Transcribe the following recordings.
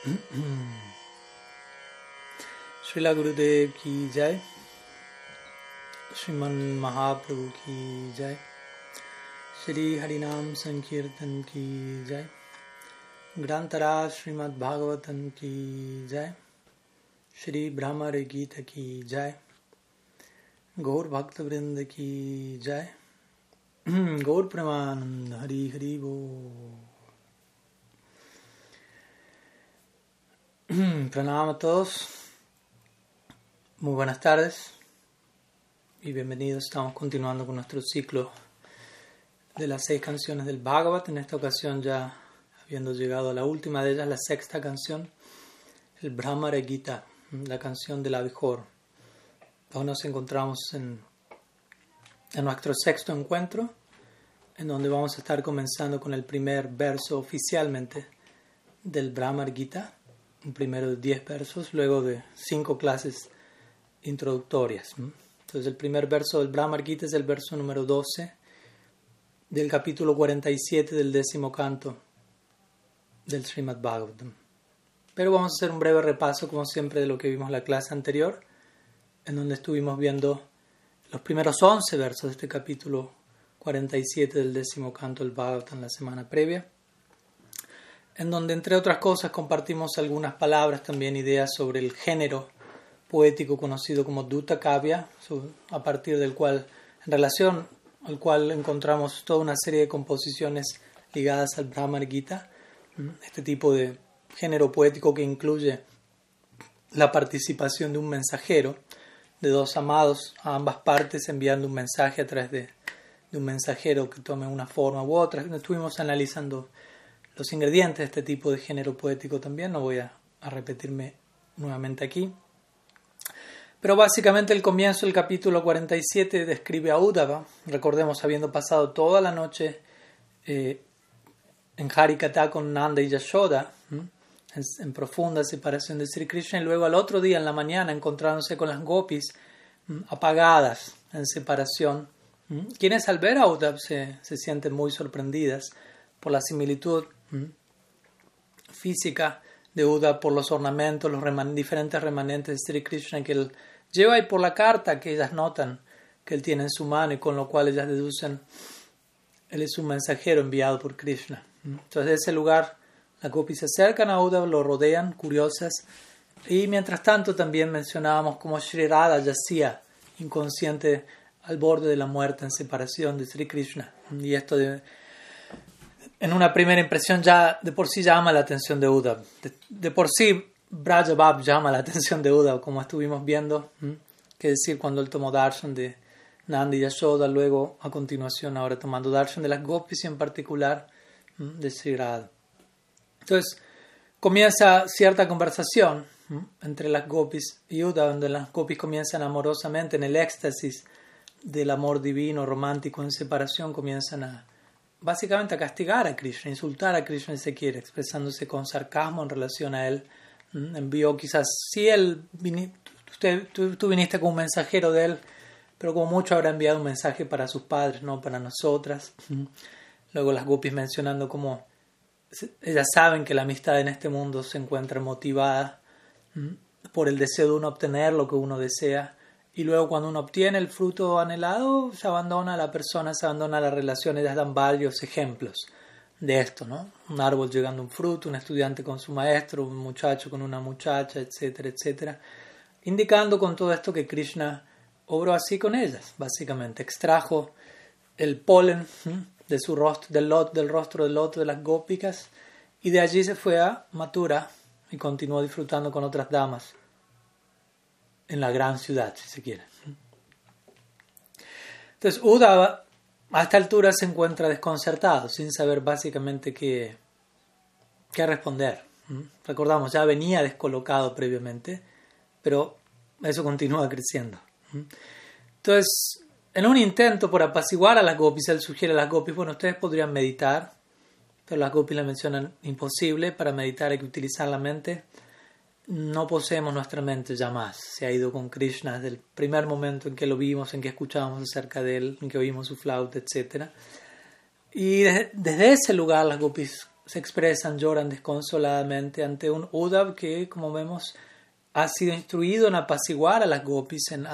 श्रीला गुरुदेव की जय। श्रीमन महाप्रभु की जय। श्री हरिनाम संकीर्तन की जय। ग्रंथरा श्रीमद भागवतन की जय। श्री भ्रमर गीत की जय। गौर भक्त वृंद की जय। गौर प्रमानंद हरि हरि बोल। Pranam a todos, muy buenas tardes y bienvenidos. Estamos continuando con nuestro ciclo de las seis canciones del Bhagavat. En esta ocasión ya habiendo llegado a la última de ellas, la sexta canción, el Brahmara Gita, la canción del abejor. Hoy nos encontramos en, nuestro sexto encuentro, en donde vamos a estar comenzando con el primer verso oficialmente del Brahmar Gita primero de 10 versos, luego de cinco clases introductorias. Entonces el primer verso del Brahmar Gita es el verso número 12 del capítulo 47 del décimo canto del Srimad Bhagavatam. Pero vamos a hacer un breve repaso, como siempre, de lo que vimos en la clase anterior, en donde estuvimos viendo los primeros 11 versos de este capítulo 47 del décimo canto del Bhagavatam la semana previa en donde entre otras cosas compartimos algunas palabras, también ideas sobre el género poético conocido como Dutta Kavya, a partir del cual, en relación al cual encontramos toda una serie de composiciones ligadas al Brahmar Gita, este tipo de género poético que incluye la participación de un mensajero, de dos amados a ambas partes enviando un mensaje a través de, de un mensajero que tome una forma u otra. Estuvimos analizando los ingredientes de este tipo de género poético también, no voy a, repetirme nuevamente aquí. Pero básicamente el comienzo del capítulo 47 describe a Udava, recordemos habiendo pasado toda la noche eh, en Harikata con Nanda y Yashoda, en, profunda separación de Sri Krishna, y luego al otro día en la mañana encontrándose con las gopis apagadas en separación, quienes al ver a Uddhava se, se sienten muy sorprendidas por la similitud física de Uda por los ornamentos, los diferentes remanentes de Sri Krishna que él lleva y por la carta que ellas notan que él tiene en su mano y con lo cual ellas deducen él es un mensajero enviado por Krishna. Entonces, de ese lugar, las gopis se acercan a Uda, lo rodean, curiosas, y mientras tanto también mencionábamos como Sri Radha yacía inconsciente al borde de la muerte en separación de Sri Krishna. Y esto de, en una primera impresión ya de por sí llama la atención de Uda. De, por sí Brajabab llama la atención de Uda, como estuvimos viendo, que decir cuando él tomó darshan de Nandi y Yashoda, luego a continuación ahora tomando darshan de las gopis y en particular de Sri Entonces comienza cierta conversación entre las gopis y Uda, donde las gopis comienzan amorosamente en el éxtasis del amor divino, romántico, en separación, comienzan a básicamente a castigar a Krishna, insultar a Krishna si se quiere, expresándose con sarcasmo en relación a él. Mm, envió quizás, si él, usted, tú, viniste como un mensajero de él, pero como mucho habrá enviado un mensaje para sus padres, no para nosotras. Mm. Luego las gopis mencionando como ellas saben que la amistad en este mundo se encuentra motivada mm, por el deseo de uno obtener lo que uno desea y luego cuando uno obtiene el fruto anhelado, se abandona a la persona, se abandona a la relación. Ellas dan varios ejemplos de esto, ¿no? Un árbol llegando a un fruto, un estudiante con su maestro, un muchacho con una muchacha, etcétera, etcétera. Indicando con todo esto que Krishna obró así con ellas, básicamente. Extrajo el polen de su rostro, del, lot, del rostro del loto de las gópicas y de allí se fue a Mathura y continuó disfrutando con otras damas en la gran ciudad, si se quiere. Entonces, Uda a esta altura se encuentra desconcertado, sin saber básicamente qué, qué responder. Recordamos, ya venía descolocado previamente, pero eso continúa creciendo. Entonces, en un intento por apaciguar a las gopis, él sugiere a las gopis, bueno, ustedes podrían meditar, pero las gopis le mencionan imposible, para meditar hay que utilizar la mente no poseemos nuestra mente ya más. Se ha ido con Krishna desde el primer momento en que lo vimos, en que escuchábamos acerca de él, en que oímos su flauta, etc. Y desde, ese lugar las gopis se expresan, lloran desconsoladamente ante un Uddhav que, como vemos, ha sido instruido en apaciguar a las gopis, en,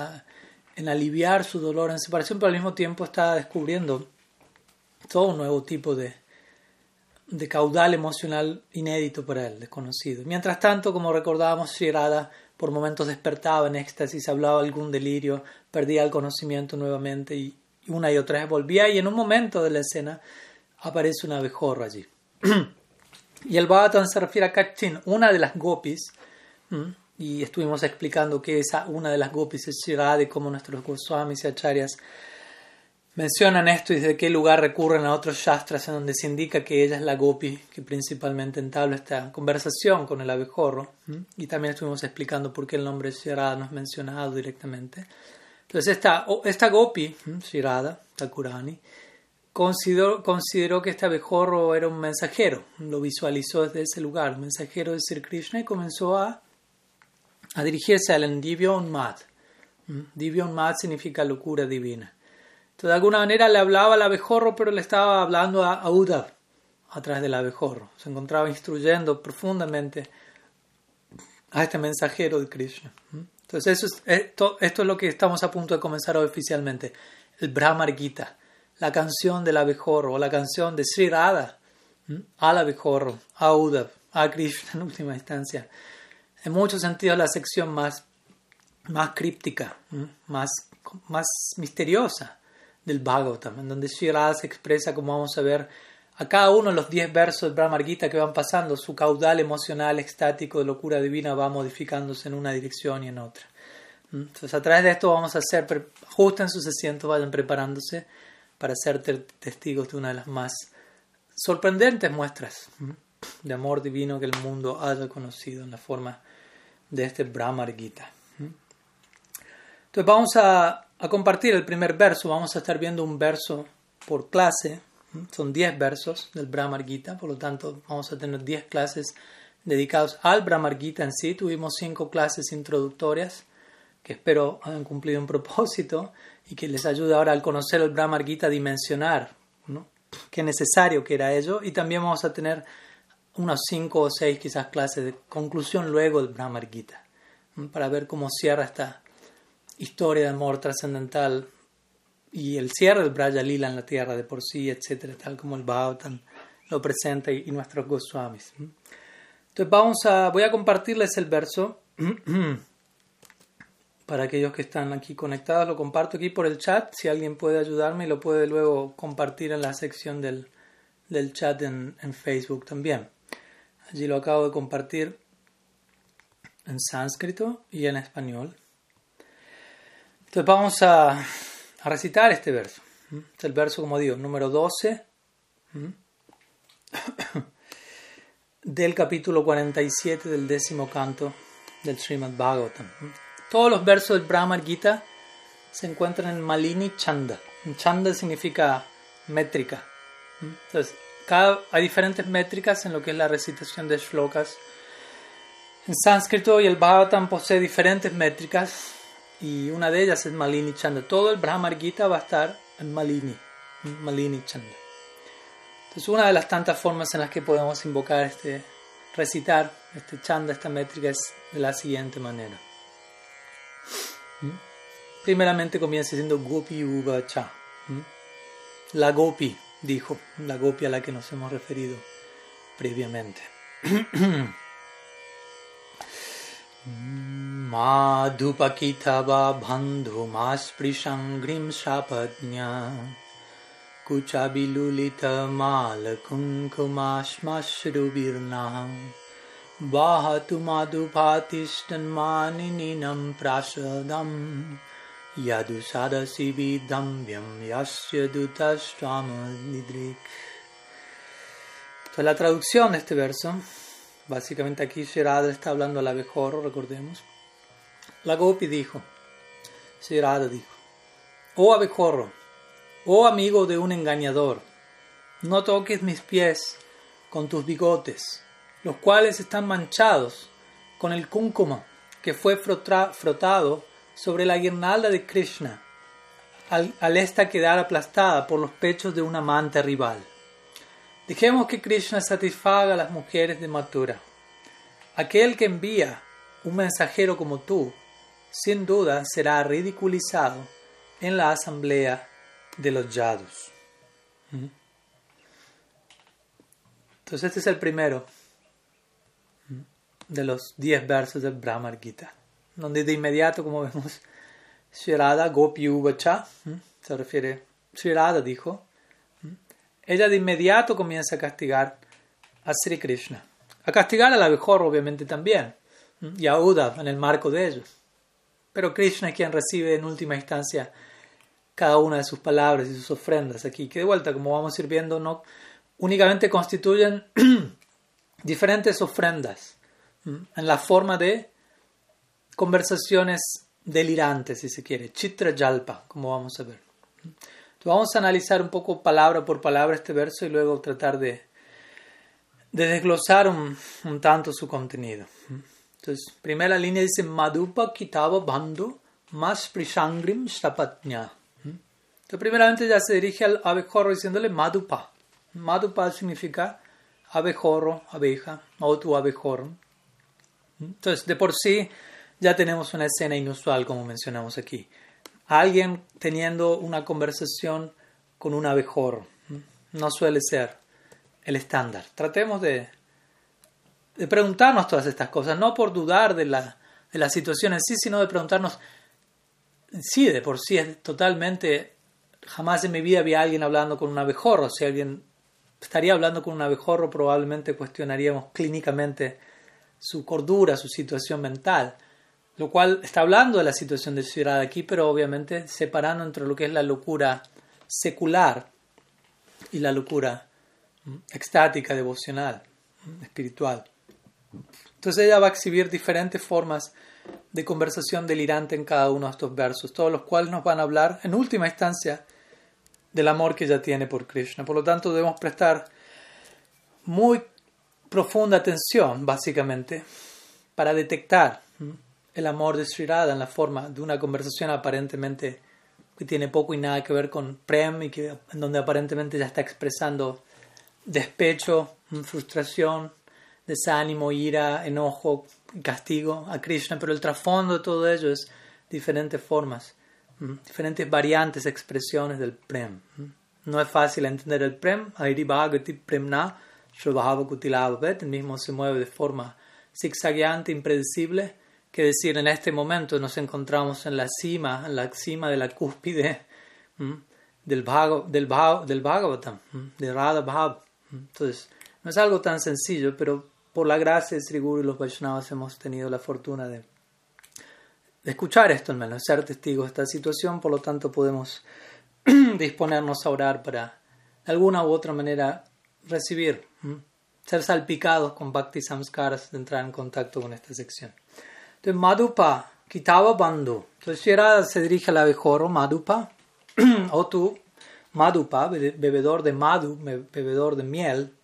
en aliviar su dolor en separación, pero al mismo tiempo está descubriendo todo un nuevo tipo de, de caudal emocional inédito para él, desconocido. Mientras tanto, como recordábamos, Sri por momentos despertaba en éxtasis, hablaba algún delirio, perdía el conocimiento nuevamente y una y otra vez volvía y en un momento de la escena aparece una abejorra allí. y el Bhagavatam se refiere a Kachin, una de las gopis, y estuvimos explicando que esa una de las gopis es Shirada y cómo nuestros Goswamis y Acharyas mencionan esto y desde qué lugar recurren a otros shastras en donde se indica que ella es la gopi que principalmente entabla esta conversación con el abejorro. Y también estuvimos explicando por qué el nombre Shirada no es mencionado directamente. Entonces esta, esta gopi, Shirada, Takurani, consideró, consideró que este abejorro era un mensajero, lo visualizó desde ese lugar, un mensajero de Sri Krishna y comenzó a, a dirigirse al Divya Unmad. Divya Unmad significa locura divina. De alguna manera le hablaba al abejorro, pero le estaba hablando a, a a través del abejorro. Se encontraba instruyendo profundamente a este mensajero de Krishna. Entonces, eso es, esto, esto es lo que estamos a punto de comenzar oficialmente, el Brahmar Gita la canción del abejorro o la canción de Sri Radha al abejorro, a Uddhav, a Krishna en última instancia. En muchos sentidos la sección más, más críptica, más, más misteriosa del Bhagavatam, en donde Sri Radha se expresa, como vamos a ver, a cada uno de los diez versos del Brahmar Gita que van pasando, su caudal emocional, extático, de locura divina va modificándose en una dirección y en otra. Entonces, a través de esto vamos a hacer, ajusten sus asientos, vayan preparándose para ser testigos de una de las más sorprendentes muestras de amor divino que el mundo haya conocido en la forma de este Brahmar Gita. Entonces vamos a, a compartir el primer verso, vamos a estar viendo un verso por clase, son 10 versos del Brahmar Gita, por lo tanto vamos a tener 10 clases dedicados al Brahmar Gita en sí, tuvimos 5 clases introductorias que espero hayan cumplido un propósito y que les ayude ahora al conocer el Brahmar Gita a dimensionar ¿no? qué necesario que era ello. Y también vamos a tener unas cinco o seis quizás clases de conclusión luego del Brahmar Gita, para ver cómo cierra esta historia de amor trascendental y el cierre del Braja Lila en la tierra de por sí, etcétera, tal como el Bhagavatam lo presenta y, y nuestros Goswamis. Entonces vamos a, voy a compartirles el verso para aquellos que están aquí conectados, lo comparto aquí por el chat. Si alguien puede ayudarme, lo puede luego compartir en la sección del, del chat en, en, Facebook también. Allí lo acabo de compartir en sánscrito y en español. Entonces vamos a, a recitar este verso. Es el verso, como digo, número 12 del capítulo 47 del décimo canto del Srimad Bhagavatam. Todos los versos del Brahmar Gita se encuentran en Malini Chanda. Chanda significa métrica. Entonces, hay diferentes métricas en lo que es la recitación de shlokas. En sánscrito y el Bhagavatam posee diferentes métricas y una de ellas es Malini Chanda. Todo el Brahmar Gita va a estar en Malini, Malini Chanda. Entonces, una de las tantas formas en las que podemos invocar este, recitar este chanda, esta métrica, es de la siguiente manera. Primeramente comienza diciendo Gopi Uva Cha. La Gopi, dijo, la Gopi a la que nos hemos referido previamente. Madhupakitava माधुपकिथवा बन्धुमास्पृशङ्घ्रिं सापज्ञा कुचविलुलितमालकुङ्कुमाश्मश्रुभिर्नः वाहतु माधुभातिष्ठन्मानिनिनं प्रासदं यदुषादसि विदम्यं यस्य दूतस्त्वामुद्रिक् So, la traducción de este verso, básicamente aquí Gerard está hablando a la abejorro, recordemos, La Gopi dijo, Shirada dijo, oh abejorro, oh amigo de un engañador, no toques mis pies con tus bigotes los cuales están manchados con el kunkuma que fue frotado sobre la guirnalda de Krishna, al, esta quedar aplastada por los pechos de un amante rival. Dejemos que Krishna satisfaga a las mujeres de Mathura. Aquel que envía un mensajero como tú, sin duda será ridiculizado en la asamblea de los yadus. Entonces este es el primero de los diez versos del Brahma Gita, donde de inmediato, como vemos, Shirada Gopi Uvacha, se refiere, Shirada dijo, ella de inmediato comienza a castigar a Sri Krishna. A castigar a la mejor, obviamente, también, y a Uddhav en el marco de ellos. Pero Krishna es quien recibe en última instancia cada una de sus palabras y sus ofrendas aquí, que de vuelta, como vamos a ir viendo, no únicamente constituyen diferentes ofrendas en la forma de conversaciones delirantes, si se quiere, chitra jalpa, como vamos a ver. Vamos a analizar un poco palabra por palabra este verso y luego tratar de, de desglosar un, tanto su contenido. Entonces, primera línea dice Madupa Kitaba Bandhu Mas Prishangrim Shapatnya. Entonces, primeramente ya se dirige al abejorro diciéndole Madupa. Madupa significa abejorro, abeja, o tu abejorro. Entonces, de por sí ya tenemos una escena inusual, como mencionamos aquí alguien teniendo una conversación con un abejorro. No suele ser el estándar. Tratemos de, de preguntarnos todas estas cosas, no por dudar de la, de situación en sí, sino de preguntarnos, sí, de por sí es totalmente, jamás en mi vida había alguien hablando con un abejorro. Si alguien estaría hablando con un abejorro, probablemente cuestionaríamos clínicamente su cordura, su situación mental lo cual está hablando de la situación de ciudad aquí, pero obviamente separando entre lo que es la locura secular y la locura mm, extática, devocional, mm, espiritual. Entonces ella va a exhibir diferentes formas de conversación delirante en cada uno de estos versos, todos los cuales nos van a hablar en última instancia del amor que ella tiene por Krishna. Por lo tanto, debemos prestar muy profunda atención, básicamente, para detectar el amor de Sri Radha en la forma de una conversación aparentemente que tiene poco y nada que ver con Prem y que, en donde aparentemente ya está expresando despecho, frustración, desánimo, ira, enojo, castigo a Krishna, pero el trasfondo de todo ello es diferentes formas, diferentes variantes, expresiones del Prem. No es fácil entender el Prem, Premna, el mismo se mueve de forma zigzagueante, impredecible, que decir, en este momento nos encontramos en la cima, en la cima de la cúspide del, del, del Bhagavatam, de Radha Bhav. Entonces, no es algo tan sencillo, pero por la gracia de Sri Guru y los Vaishnavas hemos tenido la fortuna de, escuchar esto, al menos, ser testigos de esta situación, por lo tanto podemos disponernos a orar para, de alguna u otra manera, recibir, ser salpicados con Bhakti Samskaras, de entrar en contacto con esta sección. Entonces, Madupa, quitaba bando. Entonces, era, se dirige al abejorro, Madupa, o tú, Madupa, bebedor de Madu, bebedor de miel.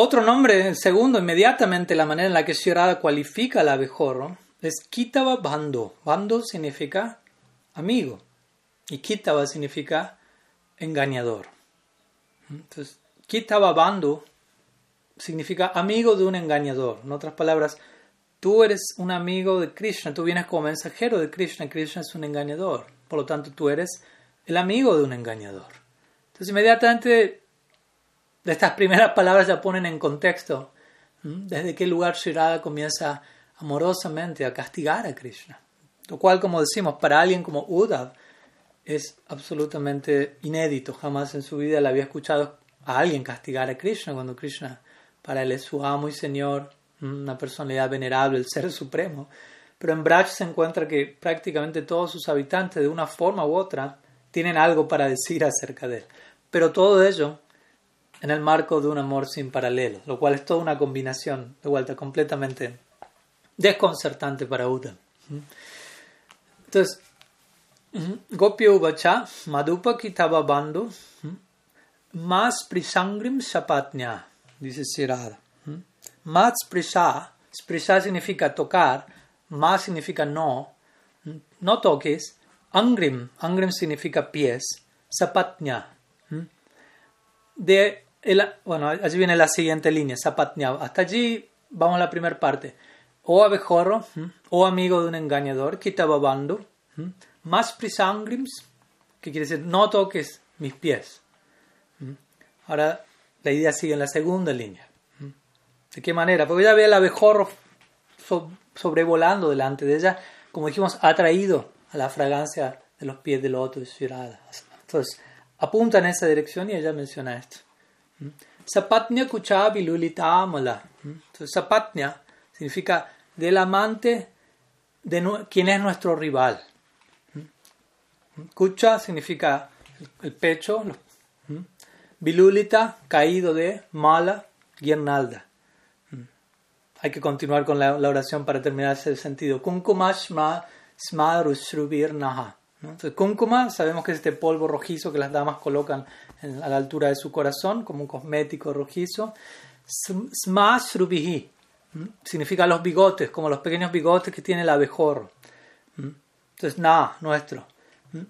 Otro nombre, el segundo, inmediatamente la manera en la que Shirada cualifica al abejorro es Kitaba Bando. Bando significa amigo y Kitaba significa engañador. Entonces, Bando significa amigo de un engañador. En otras palabras, Tú eres un amigo de Krishna, tú vienes como mensajero de Krishna, Krishna es un engañador, por lo tanto tú eres el amigo de un engañador. Entonces inmediatamente estas primeras palabras ya ponen en contexto desde qué lugar Shirada comienza amorosamente a castigar a Krishna. Lo cual, como decimos, para alguien como Uddhav es absolutamente inédito. Jamás en su vida le había escuchado a alguien castigar a Krishna cuando Krishna para él es su amo y señor una personalidad venerable, el Ser Supremo. Pero en Braj se encuentra que prácticamente todos sus habitantes, de una forma u otra, tienen algo para decir acerca de él. Pero todo ello en el marco de un amor sin paralelo, lo cual es toda una combinación, de vuelta, completamente desconcertante para Uda. Entonces, Gopi Ubacha, Madupa Kitaba Bandu, Mas Prisangrim Shapatnya, dice Sirada. Mat sprisha, sprisha significa tocar, ma significa no, no toques, angrim, angrim significa pies, sapatnya. de... El, bueno, allí viene la siguiente línea, Sapatnya. Hasta allí vamos a la primera parte. O abejorro, o amigo de un engañador, Kitababando, más prisangrims, que quiere decir no toques mis pies. Ahora la idea sigue en la segunda línea. ¿De qué manera? Porque ella ve el abejorro sobrevolando delante de ella, como dijimos, atraído a la fragancia de los pies del de Entonces, apunta en esa dirección y ella menciona esto. Sapatnya kucha bilulita amala. Entonces, sapatnya significa del amante de quien es nuestro rival. Kucha significa el pecho, bilulita, caído de, mala, guirnalda. Hay que continuar con la, oración para terminar ese sentido. Kunkuma shma naha. Entonces, kunkuma sabemos que es este polvo rojizo que las damas colocan a la altura de su corazón como un cosmético rojizo. Sma significa los bigotes, como los pequeños bigotes que tiene el abejorro. Entonces, nada, nuestro.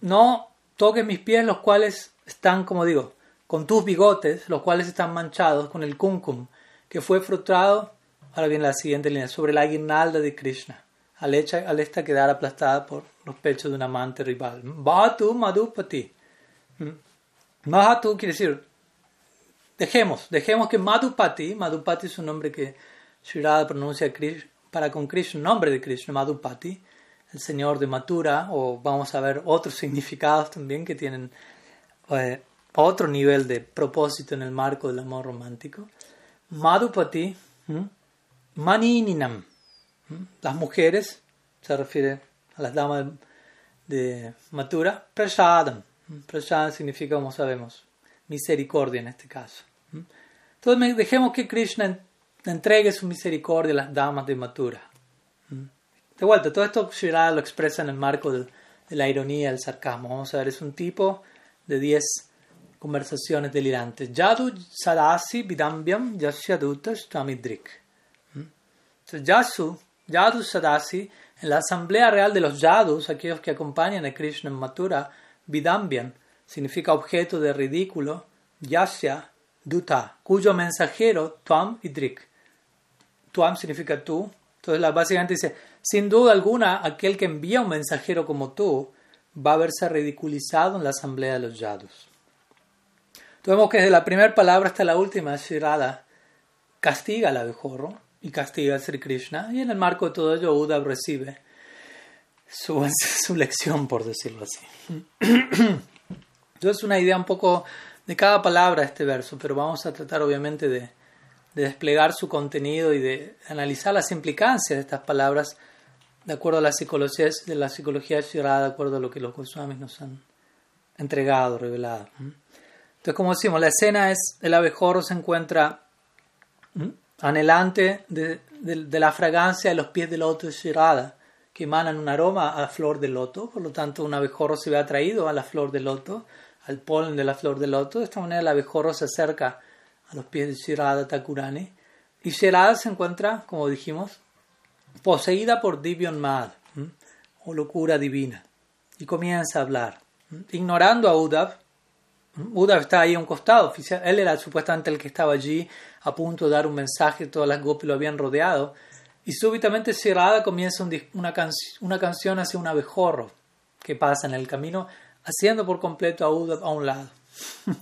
No toques mis pies, los cuales están, como digo, con tus bigotes, los cuales están manchados con el kumkum, que fue frustrado Ahora viene la siguiente línea, sobre la guirnalda de Krishna, al, hecha, al esta quedar aplastada por los pechos de un amante rival. Bhatu Madhupati. Mahatu quiere decir, dejemos, dejemos que Madhupati, Madhupati es un nombre que Shirada pronuncia para con Krishna, nombre de Krishna, Madhupati, el señor de Mathura, o vamos a ver otros significados también que tienen eh, otro nivel de propósito en el marco del amor romántico. Madhupati, Manininam. Las mujeres, se refiere a las damas de Matura. Prasadam. Prasadam significa, como sabemos, misericordia en este caso. Entonces dejemos que Krishna entregue su misericordia a las damas de Matura. De vuelta, todo esto Shirada lo expresa en el marco de, la ironía, el sarcasmo. Vamos a ver, es un tipo de 10 conversaciones delirantes. Yadu sadasi vidambyam yasyadutas tamidrik. Yasu, Yadu Sadasi, en la Asamblea Real de los Yadus, aquellos que acompañan a Krishna en Mathura, Vidambian, significa objeto de ridículo, Yasya, Duta, cuyo mensajero, Tuam y Drik. Tuam significa tú. Entonces, básicamente dice, sin duda alguna, aquel que envía un mensajero como tú va a verse ridiculizado en la asamblea de los Yadus. Entonces, vemos que desde la primera palabra hasta la última, Shirada castiga al abejorro y castiga a Sri Krishna. Y en el marco de todo ello, Uddhav recibe su, su lección, por decirlo así. Entonces, una idea un poco de cada palabra de este verso, pero vamos a tratar obviamente de, de desplegar su contenido y de analizar las implicancias de estas palabras de acuerdo a la psicología de la psicología de acuerdo a lo que los Goswamis nos han entregado, revelado. Entonces, como decimos, la escena es el abejorro se encuentra anhelante de, la fragancia de los pies del de Shirada, que emanan un aroma a flor del loto, por lo tanto un abejorro se ve atraído a la flor del loto, al polen de la flor del loto, de esta manera el abejorro se acerca a los pies de Shirada Takurani, y Shirada se encuentra, como dijimos, poseída por Divyon Mad, o locura divina, y comienza a hablar, ignorando a Udav, Uddhav está ahí a un costado, él era supuestamente el que estaba allí a punto de dar un mensaje, todas las gopis lo habían rodeado, y súbitamente Shirada comienza una, una canción hacia un abejorro que pasa en el camino, haciendo por completo a Uddhav a un lado,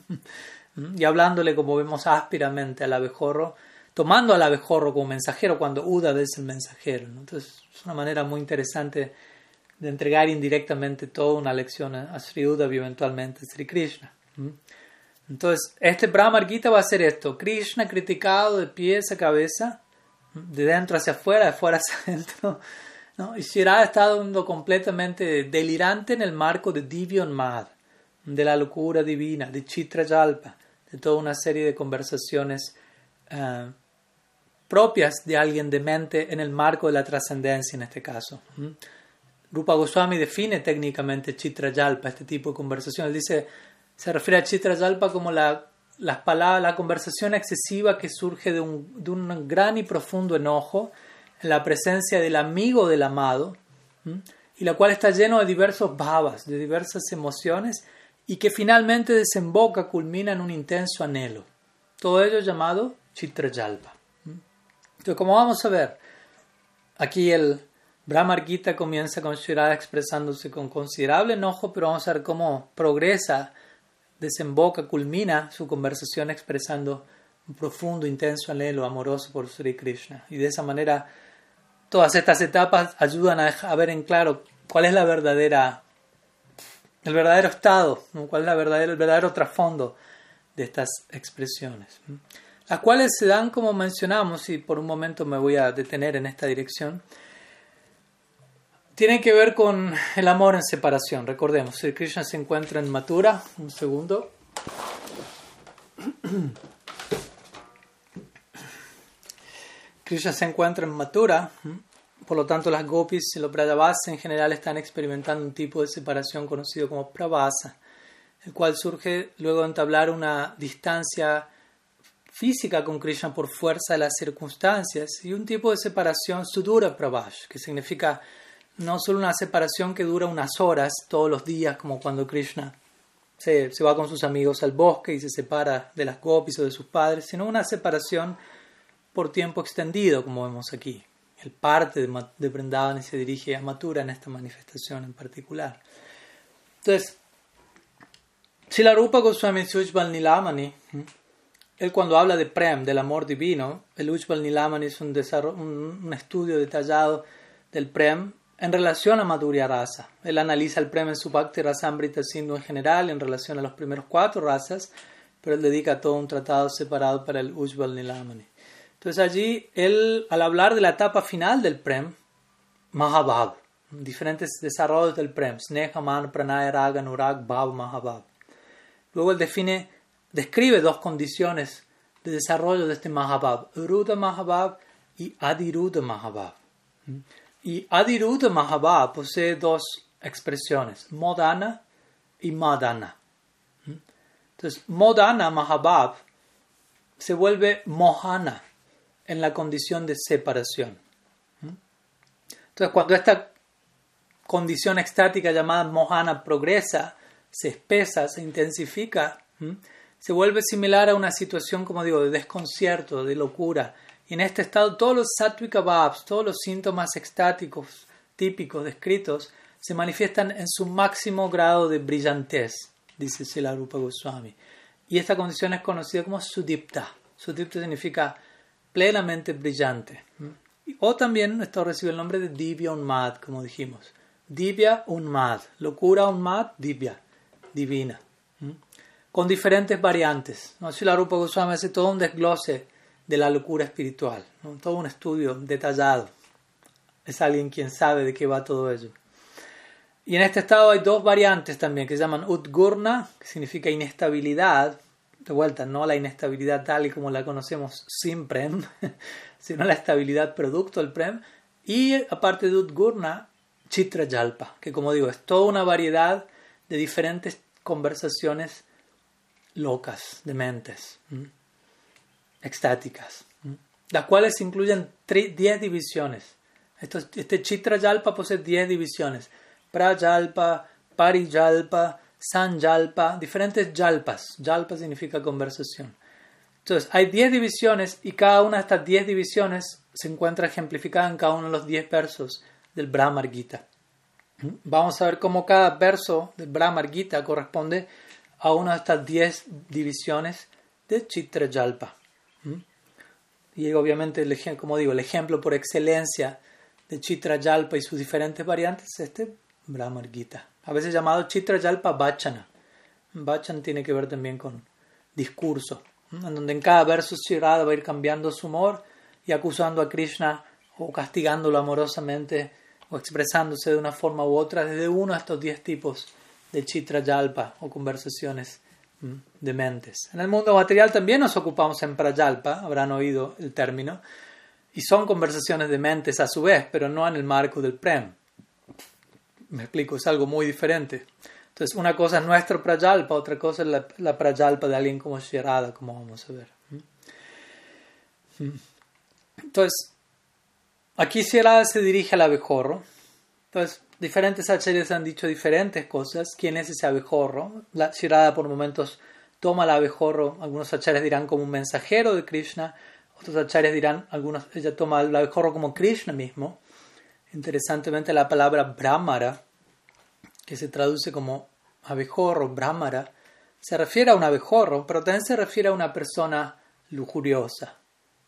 y hablándole como vemos ásperamente al abejorro, tomando al abejorro como mensajero cuando Uddhav es el mensajero. Entonces es una manera muy interesante de entregar indirectamente toda una lección a Sri Uddhav y eventualmente a Sri Krishna. Entonces, este Brahma Gita va a hacer esto. Krishna criticado de pies a cabeza, de dentro hacia afuera, de afuera hacia adentro. ¿no? Y Shirada está dando completamente delirante en el marco de Divyon Mad, de la locura divina, de Chitra Jalpa, de toda una serie de conversaciones eh, propias de alguien de mente en el marco de la trascendencia en este caso. Rupa Goswami define técnicamente Chitra Jalpa, este tipo de conversaciones. Dice, se refiere a Chitrayalpa como la, las palabras, la conversación excesiva que surge de un, de un, gran y profundo enojo en la presencia del amigo del amado, y la cual está lleno de diversos bhavas, de diversas emociones, y que finalmente desemboca, culmina en un intenso anhelo. Todo ello llamado Chitrajalpa. Entonces, como vamos a ver, aquí el Brahmar Gita comienza con Shirada expresándose con considerable enojo, pero vamos a ver cómo progresa, desemboca, culmina su conversación expresando un profundo, intenso anhelo amoroso por Sri Krishna. Y de esa manera, todas estas etapas ayudan a, ver en claro cuál es la verdadera, el verdadero estado, cuál es la verdadera, el verdadero trasfondo de estas expresiones. Las cuales se dan, como mencionamos, y por un momento me voy a detener en esta dirección, tienen que ver con el amor en separación. Recordemos, Sri Krishna se encuentra en Mathura, un segundo. Krishna se encuentra en Mathura, por lo tanto las gopis y los brajavas en general están experimentando un tipo de separación conocido como pravasa, el cual surge luego de entablar una distancia física con Krishna por fuerza de las circunstancias y un tipo de separación sudura pravash, que significa no solo una separación que dura unas horas todos los días, como cuando Krishna se, se va con sus amigos al bosque y se separa de las gopis o de sus padres, sino una separación por tiempo extendido, como vemos aquí. El parte de, de Vrindavan se dirige a Mathura en esta manifestación en particular. Entonces, si la Rupa Goswami Ujjval Nilamani, él cuando habla de Prem, del amor divino, el Ujjval Nilamani es un, un, un, estudio detallado del Prem en relación a Madhurya Rasa. Él analiza el Prem en su Bhakti Sindhu en general en relación a los primeros cuatro razas, pero él dedica todo un tratado separado para el Ujjval Nilamani. Entonces allí, él, al hablar de la etapa final del Prem, Mahabhav, diferentes desarrollos del Prem, Sneha, Man, Pranaya, Raga, Nurag, Bhav, Mahabhav. Luego él define, describe dos condiciones de desarrollo de este Mahabhav, Ruda Mahabhav y Adiruda Mahabhav. Y Adiruda Mahabhav posee dos expresiones, Modana y Madana. Entonces, Modana Mahabhav se vuelve Mohana en la condición de separación. Entonces, cuando esta condición extática llamada mohana progresa, se espesa, se intensifica, se vuelve similar a una situación, como digo, de desconcierto, de locura. Y en este estado, todos los bhavs, todos los síntomas extáticos típicos descritos, se manifiestan en su máximo grado de brillantez, dice Silarupa Goswami. Y esta condición es conocida como sudipta. Sudipta significa plenamente brillante. O también esto recibe el nombre de Divya Unmad, como dijimos. Divya Unmad, locura Unmad, Divya, divina. Con diferentes variantes. ¿no? la Rupa Goswami hace todo un desglose de la locura espiritual, todo un estudio detallado. Es alguien quien sabe de qué va todo ello. Y en este estado hay dos variantes también que se llaman Udgurna, que significa inestabilidad, de vuelta, no la inestabilidad tal y como la conocemos sin Prem, sino la estabilidad producto del Prem, y aparte de Udgurna, Chitra Jalpa, que como digo, es toda una variedad de diferentes conversaciones locas, de mentes, extáticas, las cuales incluyen 10 divisiones. este Chitra Jalpa posee 10 divisiones. Prajalpa, Parijalpa, Sanjalpa, diferentes Jalpas. Jalpa significa conversación. Entonces, hay 10 divisiones y cada una de estas 10 divisiones se encuentra ejemplificada en cada uno de los 10 versos del Brahmar Gita. Vamos a ver cómo cada verso del Brahmar Gita corresponde a una de estas 10 divisiones de Chitra Jalpa. Y obviamente, como digo, el ejemplo por excelencia de Chitra Jalpa y sus diferentes variantes es este Brahmar Gita a veces llamado Chitrayalpa Bachana. Bachana tiene que ver también con discurso, en donde en cada verso Shirada va a ir cambiando su humor y acusando a Krishna o castigándolo amorosamente o expresándose de una forma u otra desde uno de estos diez tipos de Chitrayalpa o conversaciones de mentes. En el mundo material también nos ocupamos en Prayalpa, habrán oído el término, y son conversaciones de mentes a su vez, pero no en el marco del Prem. Me explico, es algo muy diferente. Entonces, una cosa es nuestro prayalpa, otra cosa es la, la prayalpa de alguien como Shirada, como vamos a ver. ¿Mm? ¿Mm? Entonces, aquí Shirada se dirige al abejorro. Entonces, diferentes acharyas han dicho diferentes cosas. ¿Quién es ese abejorro? La Shirada por momentos toma el abejorro, algunos acharyas dirán como un mensajero de Krishna, otros acharyas dirán, algunos, ella toma el abejorro como Krishna mismo. Interesantemente la palabra brahmara, que se traduce como abejorro, brahmara, se refiere a un abejorro, pero también se refiere a una persona lujuriosa.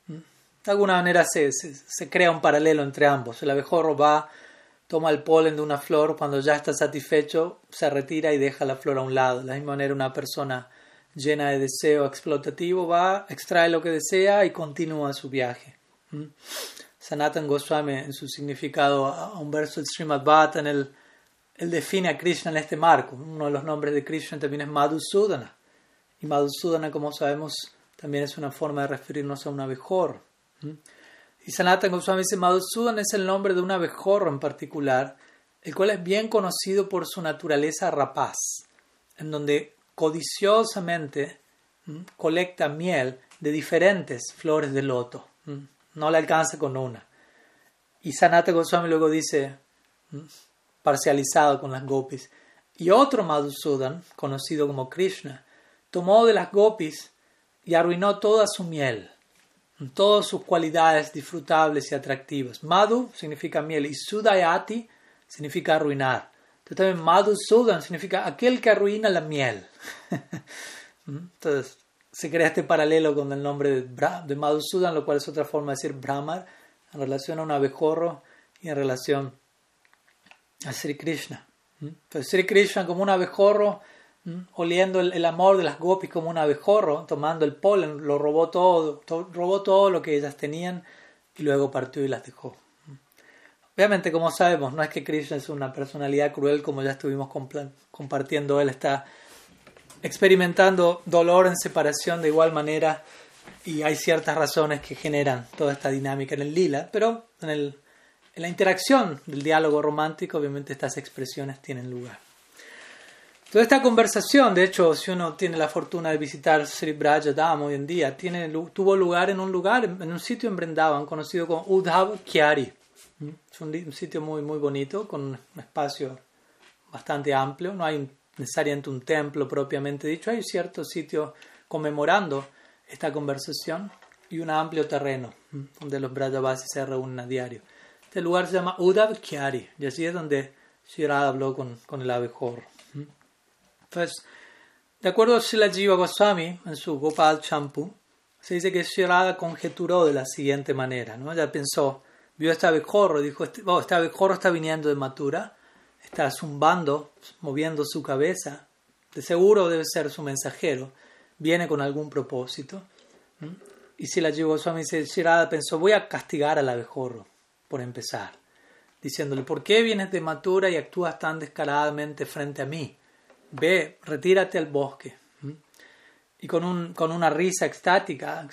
¿Mm? De alguna manera se, se, crea un paralelo entre ambos. El abejorro va, toma el polen de una flor, cuando ya está satisfecho, se retira y deja la flor a un lado. De la misma manera, una persona llena de deseo explotativo va, extrae lo que desea y continúa su viaje. ¿Mm? Sanatan Goswami, en su significado a un verso del Srimad Bhatta, en el él define a Krishna en este marco. Uno de los nombres de Krishna también es Madhusudana. Y Madhusudana, como sabemos, también es una forma de referirnos a un abejorro. Y Sanatan Goswami dice, Madhusudana es el nombre de un abejorro en particular, el cual es bien conocido por su naturaleza rapaz, en donde codiciosamente colecta miel de diferentes flores de loto. No le alcanza con una. Y Sanatan Goswami luego dice, parcializado con las gopis. Y otro Madhusudan, conocido como Krishna, tomó de las gopis y arruinó toda su miel, todas sus cualidades disfrutables y atractivas. Madhu significa miel y Sudayati significa arruinar. Entonces también Madhusudan significa aquel que arruina la miel. Entonces se crea este paralelo con el nombre de, de Madhusudan, lo cual es otra forma de decir Brahmar, en relación a un abejorro y en relación a Sri Krishna. Entonces Sri Krishna como un abejorro, oliendo el, amor de las gopis como un abejorro, tomando el polen, lo robó todo, robó todo lo que ellas tenían y luego partió y las dejó. Obviamente, como sabemos, no es que Krishna es una personalidad cruel como ya estuvimos compartiendo, él está experimentando dolor en separación de igual manera y hay ciertas razones que generan toda esta dinámica en el lila, pero en el en la interacción del diálogo romántico, obviamente estas expresiones tienen lugar. Toda esta conversación, de hecho, si uno tiene la fortuna de visitar Sri Braja Dham hoy en día, tiene, tuvo lugar en un lugar, en un sitio en Brindavan conocido como Udhav Kyari. ¿Mm? Es un, sitio muy, muy bonito, con un espacio bastante amplio. No hay necesariamente un templo propiamente dicho, hay cierto sitio conmemorando esta conversación y un amplio terreno ¿Mm? donde los Brajavasis se reúnen a diario. Este lugar se llama Udav Kyari, y así es donde Shirada habló con, con el abejorro. Entonces, de acuerdo a Srila Jiva Goswami, en su Gopal Champu, se dice que Shirada conjeturó de la siguiente manera, ¿no? Ella pensó, vio este abejorro, dijo, este, oh, este abejorro está viniendo de Matura, está zumbando, moviendo su cabeza, de seguro debe ser su mensajero, viene con algún propósito. Y si la Jiva Goswami dice, Shirada pensó, voy a castigar al abejorro por empezar, diciéndole, ¿por qué vienes de Matura y actúas tan descaradamente frente a mí? Ve, retírate al bosque. Y con, un, con una risa extática,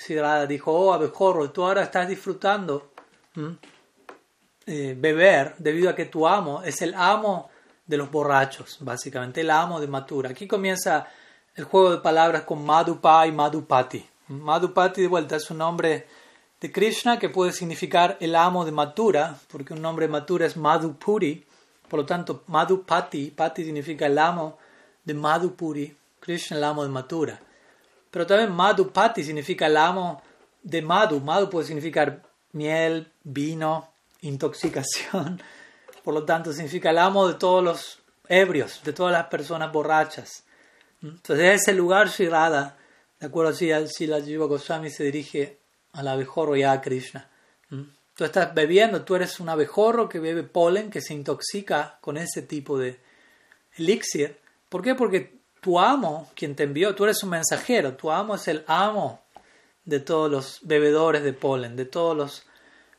dijo, oh abejorro, tú ahora estás disfrutando eh, beber debido a que tu amo es el amo de los borrachos, básicamente, el amo de Matura. Aquí comienza el juego de palabras con Madhupa y Madhupati. Madhupati, de vuelta, es un nombre de Krishna, que puede significar el amo de Mathura, porque un nombre Mathura es Madhupuri, por lo tanto Madhupati, Pati significa el amo de Madhupuri, Krishna el amo de Mathura. Pero también Madhupati significa el amo de Madhu, Madhu puede significar miel, vino, intoxicación, por lo tanto significa el amo de todos los ebrios, de todas las personas borrachas. Entonces, ese lugar Shirada, de acuerdo a si la Jiva Goswami se dirige al abejorro y a Krishna. Tú estás bebiendo, tú eres un abejorro que bebe polen, que se intoxica con ese tipo de elixir. ¿Por qué? Porque tu amo, quien te envió, tú eres un mensajero, tu amo es el amo de todos los bebedores de polen, de todos los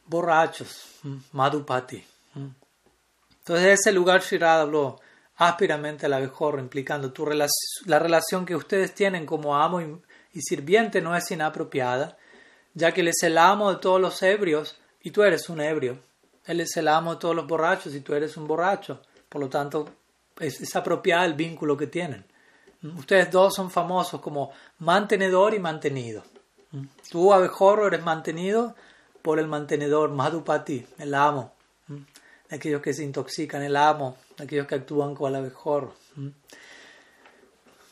borrachos. Madhupati. Entonces, ese lugar Shirada habló áspiramente al abejorro, implicando tu la relación que ustedes tienen como amo y sirviente no es inapropiada ya que Él es el amo de todos los ebrios y tú eres un ebrio. Él es el amo de todos los borrachos y tú eres un borracho. Por lo tanto, es, es apropiado el vínculo que tienen. Ustedes dos son famosos como mantenedor y mantenido. Tú, abejorro, eres mantenido por el mantenedor, Madhupati, el amo. de aquellos que se intoxican, el amo, de aquellos que actúan con el abejorro.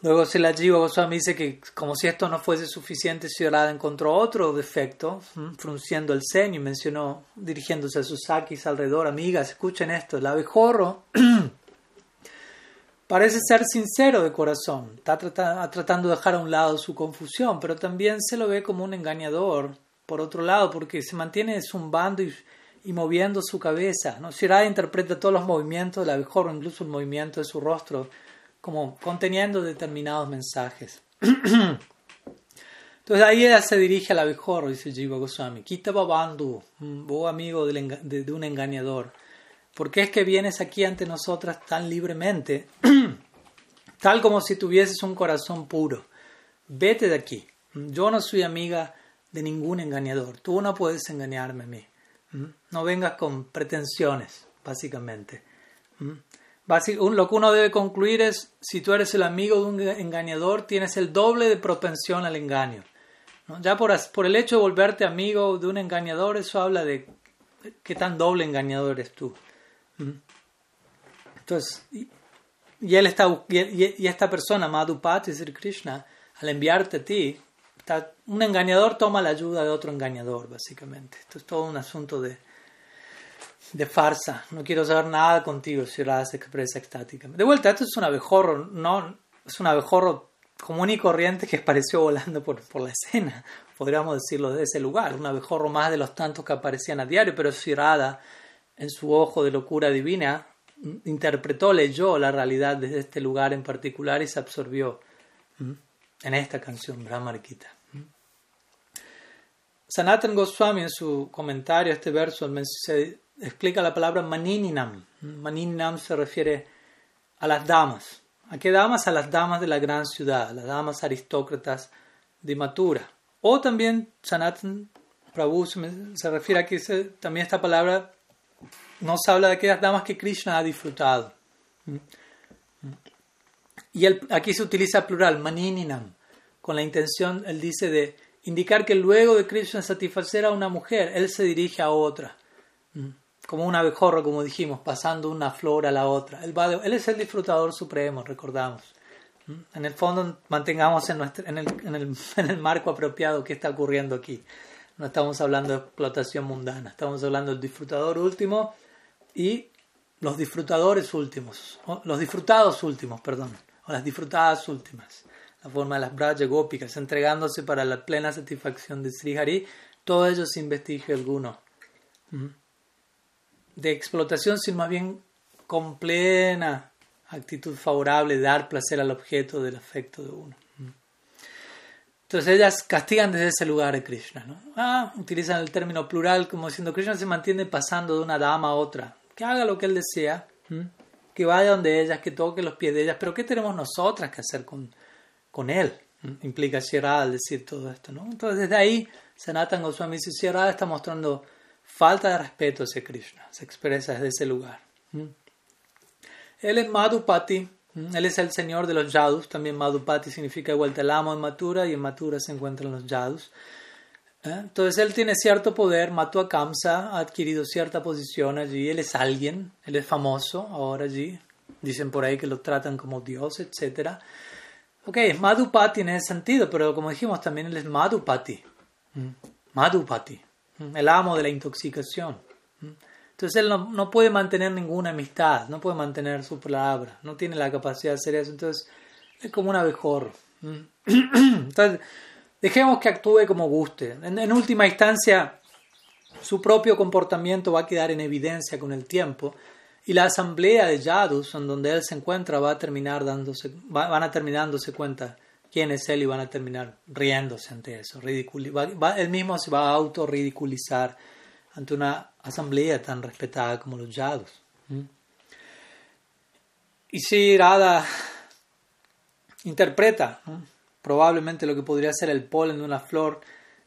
Luego se la Jiva Goswami dice que como si esto no fuese suficiente, Radha encontró otro defecto, frunciendo el ceño y mencionó, dirigiéndose a sus sakis alrededor, amigas, escuchen esto, el abejorro parece ser sincero de corazón, está tratando de dejar a un lado su confusión, pero también se lo ve como un engañador, por otro lado, porque se mantiene zumbando y, moviendo su cabeza. ¿no? Radha interpreta todos los movimientos del abejorro, incluso el movimiento de su rostro, como conteniendo determinados mensajes. Entonces ahí ella se dirige al abejorro, dice Jiva Goswami, Kita Babandu, vos amigo de, un engañador, ¿por qué es que vienes aquí ante nosotras tan libremente, tal como si tuvieses un corazón puro? Vete de aquí, yo no soy amiga de ningún engañador, tú no puedes engañarme a mí, no vengas con pretensiones, básicamente. Lo que uno debe concluir es, si tú eres el amigo de un engañador, tienes el doble de propensión al engaño. Ya por, el hecho de volverte amigo de un engañador, eso habla de qué tan doble engañador eres tú. Entonces, y, esta persona, Madhupati, Sri Krishna, al enviarte a ti, un engañador toma la ayuda de otro engañador, básicamente. Esto es todo un asunto de, de farsa, no quiero saber nada contigo si Radha se expresa extáticamente. De vuelta, esto es un abejorro, no, es un abejorro común y corriente que apareció volando por, por la escena, podríamos decirlo de ese lugar, un abejorro más de los tantos que aparecían a diario, pero si Radha, en su ojo de locura divina, interpretó, leyó la realidad desde este lugar en particular y se absorbió en esta canción, Brahmarikita. Sanatan Goswami en su comentario a este verso se explica la palabra manininam. Manininam se refiere a las damas. ¿A qué damas? A las damas de la gran ciudad, las damas aristócratas de Mathura. O también Sanatan Prabhu se refiere a que también esta palabra nos habla de aquellas damas que Krishna ha disfrutado. Y aquí se utiliza plural, manininam, con la intención, él dice, de indicar que luego de Krishna satisfacer a una mujer, él se dirige a otra como un abejorro, como dijimos, pasando una flor a la otra. Él, él es el disfrutador supremo, recordamos. ¿Mm? En el fondo, mantengamos en, el, en, el, marco apropiado qué está ocurriendo aquí. No estamos hablando de explotación mundana, estamos hablando del disfrutador último y los disfrutadores últimos, los disfrutados últimos, perdón, o las disfrutadas últimas. La forma de las Braja Gópicas, entregándose para la plena satisfacción de Sri Hari, todo ello sin vestigio alguno. ¿Mm? de explotación, sino más bien con plena actitud favorable dar placer al objeto del afecto de uno. Entonces ellas castigan desde ese lugar a Krishna. ¿no? Ah, utilizan el término plural como diciendo Krishna se mantiene pasando de una dama a otra. Que haga lo que él desea, que vaya donde ellas, que toque los pies de ellas. Pero ¿qué tenemos nosotras que hacer con, con él? Implica Sierra al decir todo esto. ¿no? Entonces desde ahí Sanatan Goswami dice Sierra está mostrando falta de respeto hacia Krishna. Se expresa desde ese lugar. ¿Mm? Él es Madhupati, él es el señor de los yadus. También Madhupati significa vuelta el amo en Mathura y en Mathura se encuentran los yadus. ¿Eh? Entonces él tiene cierto poder, mató a Kamsa, ha adquirido cierta posición allí, él es alguien, él es famoso ahora allí. Dicen por ahí que lo tratan como Dios, etc. Ok, Madhupati en ese sentido, pero como dijimos también él es Madhupati. ¿Mm? Madhupati el amo de la intoxicación. Entonces él no, puede mantener ninguna amistad, no puede mantener su palabra, no tiene la capacidad de hacer eso, entonces es como un abejorro. Entonces, dejemos que actúe como guste. En, última instancia, su propio comportamiento va a quedar en evidencia con el tiempo y la asamblea de Yadus, en donde él se encuentra, va a terminar dándose, van a terminar dándose cuenta quién es él y van a terminar riéndose ante eso. él mismo se va a autorridiculizar ante una asamblea tan respetada como los Yadus. Y si Radha interpreta probablemente lo que podría ser el polen de una flor,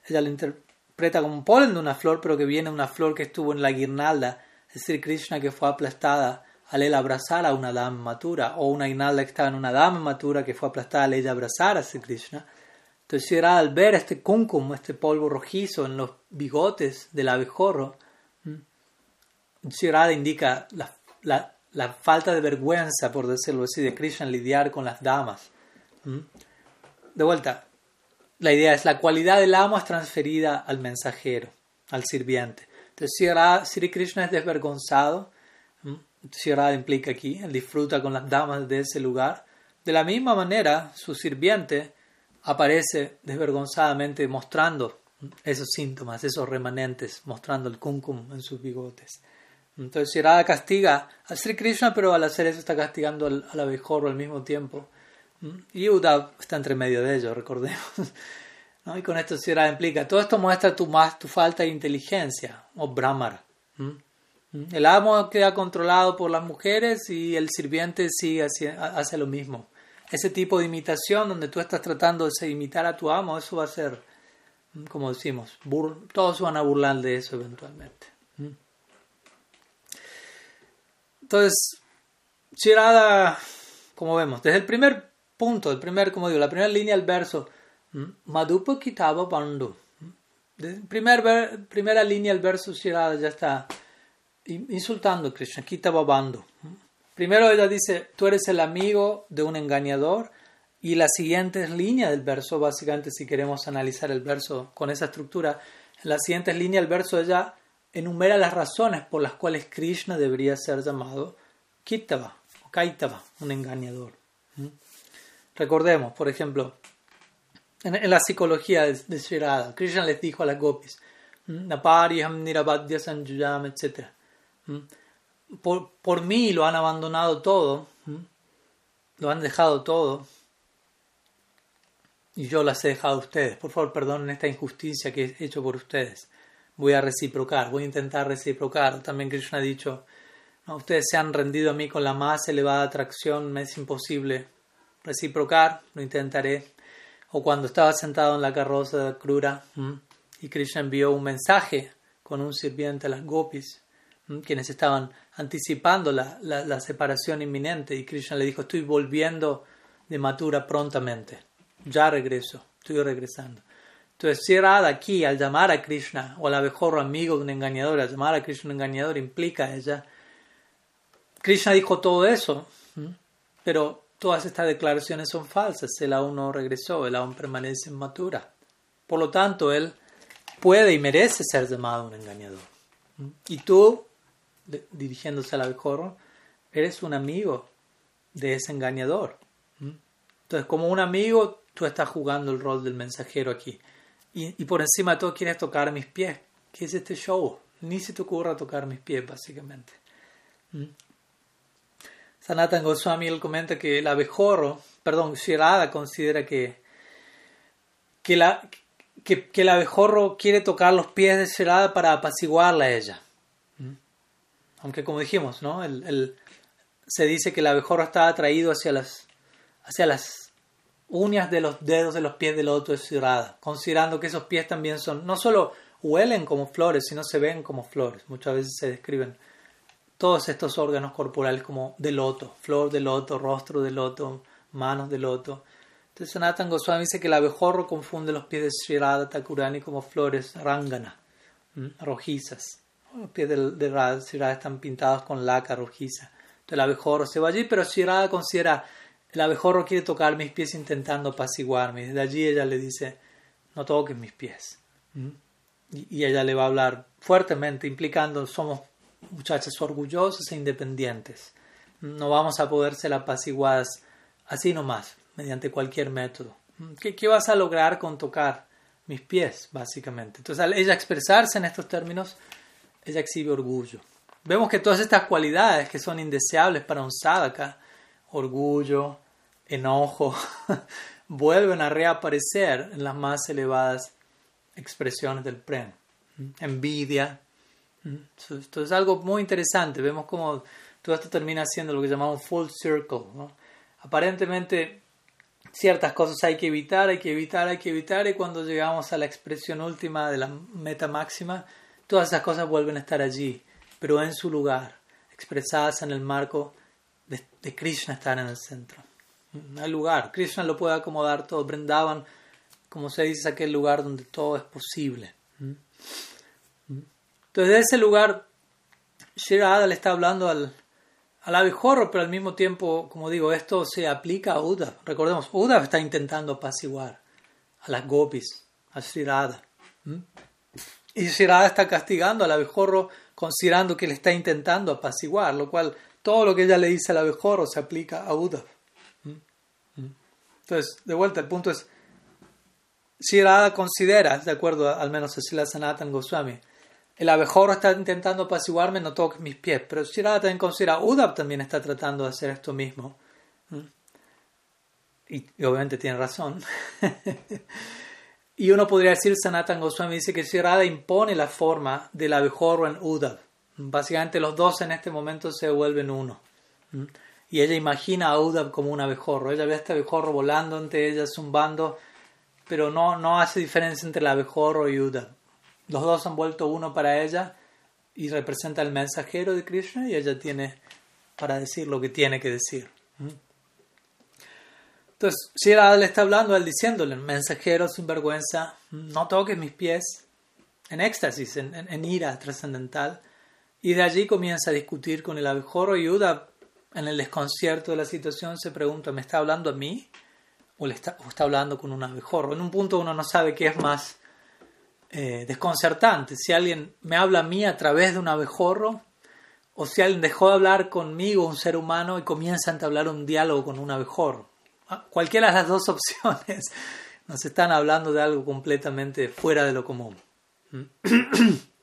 ella lo interpreta como un polen de una flor, pero que viene de una flor que estuvo en la guirnalda, es decir, Krishna que fue aplastada al él abrazar a una dama matura, o una inalda que estaba en una dama matura que fue aplastada al ella abrazar a Sri Krishna. Entonces, era al ver este kumkum, este polvo rojizo en los bigotes del abejorro, Shirada indica la, la, la, falta de vergüenza, por decirlo así, de Krishna lidiar con las damas. De vuelta, la idea es la cualidad del amo es transferida al mensajero, al sirviente. Entonces, Sri Krishna es desvergonzado. Shirada implica aquí, él disfruta con las damas de ese lugar. De la misma manera, su sirviente aparece desvergonzadamente mostrando esos síntomas, esos remanentes, mostrando el kumkum en sus bigotes. Entonces Shirada castiga a Sri Krishna, pero al hacer eso está castigando al, al abejorro al mismo tiempo. Y Uddhav está entre medio de ellos, recordemos. Y con esto Shirada implica, todo esto muestra tu, más, tu falta de inteligencia, o brahmara. El amo queda controlado por las mujeres y el sirviente sigue hace lo mismo. Ese tipo de imitación donde tú estás tratando de imitar a tu amo, eso va a ser, como decimos, todos van a burlar de eso eventualmente. Entonces, Shirada, como vemos, desde el primer punto, el primer, como digo, la primera línea del verso, Madhupa Kitaba Bandu. Primer, primera línea del verso Shirada ya está insultando a Krishna, Kitaba Bandu. Primero ella dice, tú eres el amigo de un engañador. Y la siguiente línea del verso, básicamente si queremos analizar el verso con esa estructura, en la siguiente línea del verso ella enumera las razones por las cuales Krishna debería ser llamado Kitava o Kaitava, un engañador. Recordemos, por ejemplo, en, la psicología de, de Krishna les dijo a las gopis, Napariham Nirabadya Sanjuyam, etc. Por, por mí lo han abandonado todo, lo han dejado todo, y yo las he dejado a ustedes. Por favor, perdonen esta injusticia que he hecho por ustedes. Voy a reciprocar, voy a intentar reciprocar. También Krishna ha dicho, ustedes se han rendido a mí con la más elevada atracción, me es imposible reciprocar, lo intentaré. O cuando estaba sentado en la carroza de Krura y Krishna envió un mensaje con un sirviente a las gopis, quienes estaban anticipando la, la, separación inminente, y Krishna le dijo, estoy volviendo de Mathura prontamente, ya regreso, estoy regresando. Entonces, si aquí, al llamar a Krishna, o al abejorro amigo de un engañador, al llamar a Krishna un engañador, implica ella. Krishna dijo todo eso, pero todas estas declaraciones son falsas. Él aún no regresó, él aún permanece en Mathura. Por lo tanto, él puede y merece ser llamado un engañador. Y tú, dirigiéndose al abejorro, eres un amigo de ese engañador. Entonces, como un amigo, tú estás jugando el rol del mensajero aquí. Y, por encima de todo quieres tocar mis pies. ¿Qué es este show? Ni se te ocurra tocar mis pies, básicamente. Sanatan Goswami él comenta que el abejorro, perdón, Shirada considera que, que, el abejorro quiere tocar los pies de Shirada para apaciguarla a ella. ¿Mm? Aunque como dijimos, ¿no? Se dice que el abejorro está atraído hacia las, hacia las uñas de los dedos de los pies del otro de Shirada, considerando que esos pies también son, no solo huelen como flores, sino se ven como flores. Muchas veces se describen todos estos órganos corporales como de loto, flor de loto, rostro de loto, manos de loto. Entonces Sanatan Goswami dice que el abejorro confunde los pies de Sri Radha Thakurani como flores rangana, rojizas. Los pies de, de Radha, están pintados con laca rojiza. Entonces el abejorro se va allí, pero Sri Radha considera el abejorro quiere tocar mis pies intentando apaciguarme. Desde allí ella le dice, no toques mis pies. Y ella le va a hablar fuertemente, implicando, somos muchachas orgullosas e independientes. No vamos a poder ser apaciguadas así nomás, mediante cualquier método. ¿Qué, ¿Qué, vas a lograr con tocar mis pies, básicamente? Entonces, al ella expresarse en estos términos, ella exhibe orgullo. Vemos que todas estas cualidades que son indeseables para un sadhaka, orgullo, enojo, vuelven a reaparecer en las más elevadas expresiones del prem. Envidia, esto es algo muy interesante. Vemos cómo todo esto termina siendo lo que llamamos full circle. Aparentemente, ciertas cosas hay que evitar, hay que evitar, hay que evitar, y cuando llegamos a la expresión última de la meta máxima, todas esas cosas vuelven a estar allí, pero en su lugar, expresadas en el marco de, Krishna estar en el centro. No hay lugar. Krishna lo puede acomodar todo. Brindaban, como se dice, aquel lugar donde todo es posible. Entonces, de ese lugar, Shirada le está hablando al, al abejorro, pero al mismo tiempo, como digo, esto se aplica a Uda. Recordemos, Uda está intentando apaciguar a las gopis, a Shirada. Y Shirada está castigando al abejorro considerando que le está intentando apaciguar, lo cual todo lo que ella le dice al abejorro se aplica a Uda. Entonces, de vuelta, el punto es, Shirada considera, de acuerdo al menos a Sila Sanatan Goswami, el abejorro está intentando apaciguarme, no toques mis pies. Pero Shirada también considera, Udab también está tratando de hacer esto mismo. ¿Mm? Y, obviamente tiene razón. y uno podría decir, Sanatan Goswami dice que Shirada impone la forma del abejorro en Udab. Básicamente los dos en este momento se vuelven uno. ¿Mm? Y ella imagina a Udab como un abejorro. Ella ve a este abejorro volando ante ella, zumbando, pero no, no hace diferencia entre el abejorro y Udab. Los dos han vuelto uno para ella y representa el mensajero de Krishna y ella tiene para decir lo que tiene que decir. ¿Mm? Entonces, Shira le está hablando, él diciéndole, mensajero sin vergüenza, no toques mis pies, en éxtasis, en, ira trascendental. Y de allí comienza a discutir con el abejorro y Uda, en el desconcierto de la situación, se pregunta, ¿me está hablando a mí? ¿O, está, o está hablando con un abejorro? En un punto uno no sabe qué es más eh, desconcertante. Si alguien me habla a mí a través de un abejorro, o si alguien dejó de hablar conmigo, un ser humano, y comienza a entablar un diálogo con un abejorro. Ah, cualquiera de las dos opciones nos están hablando de algo completamente fuera de lo común.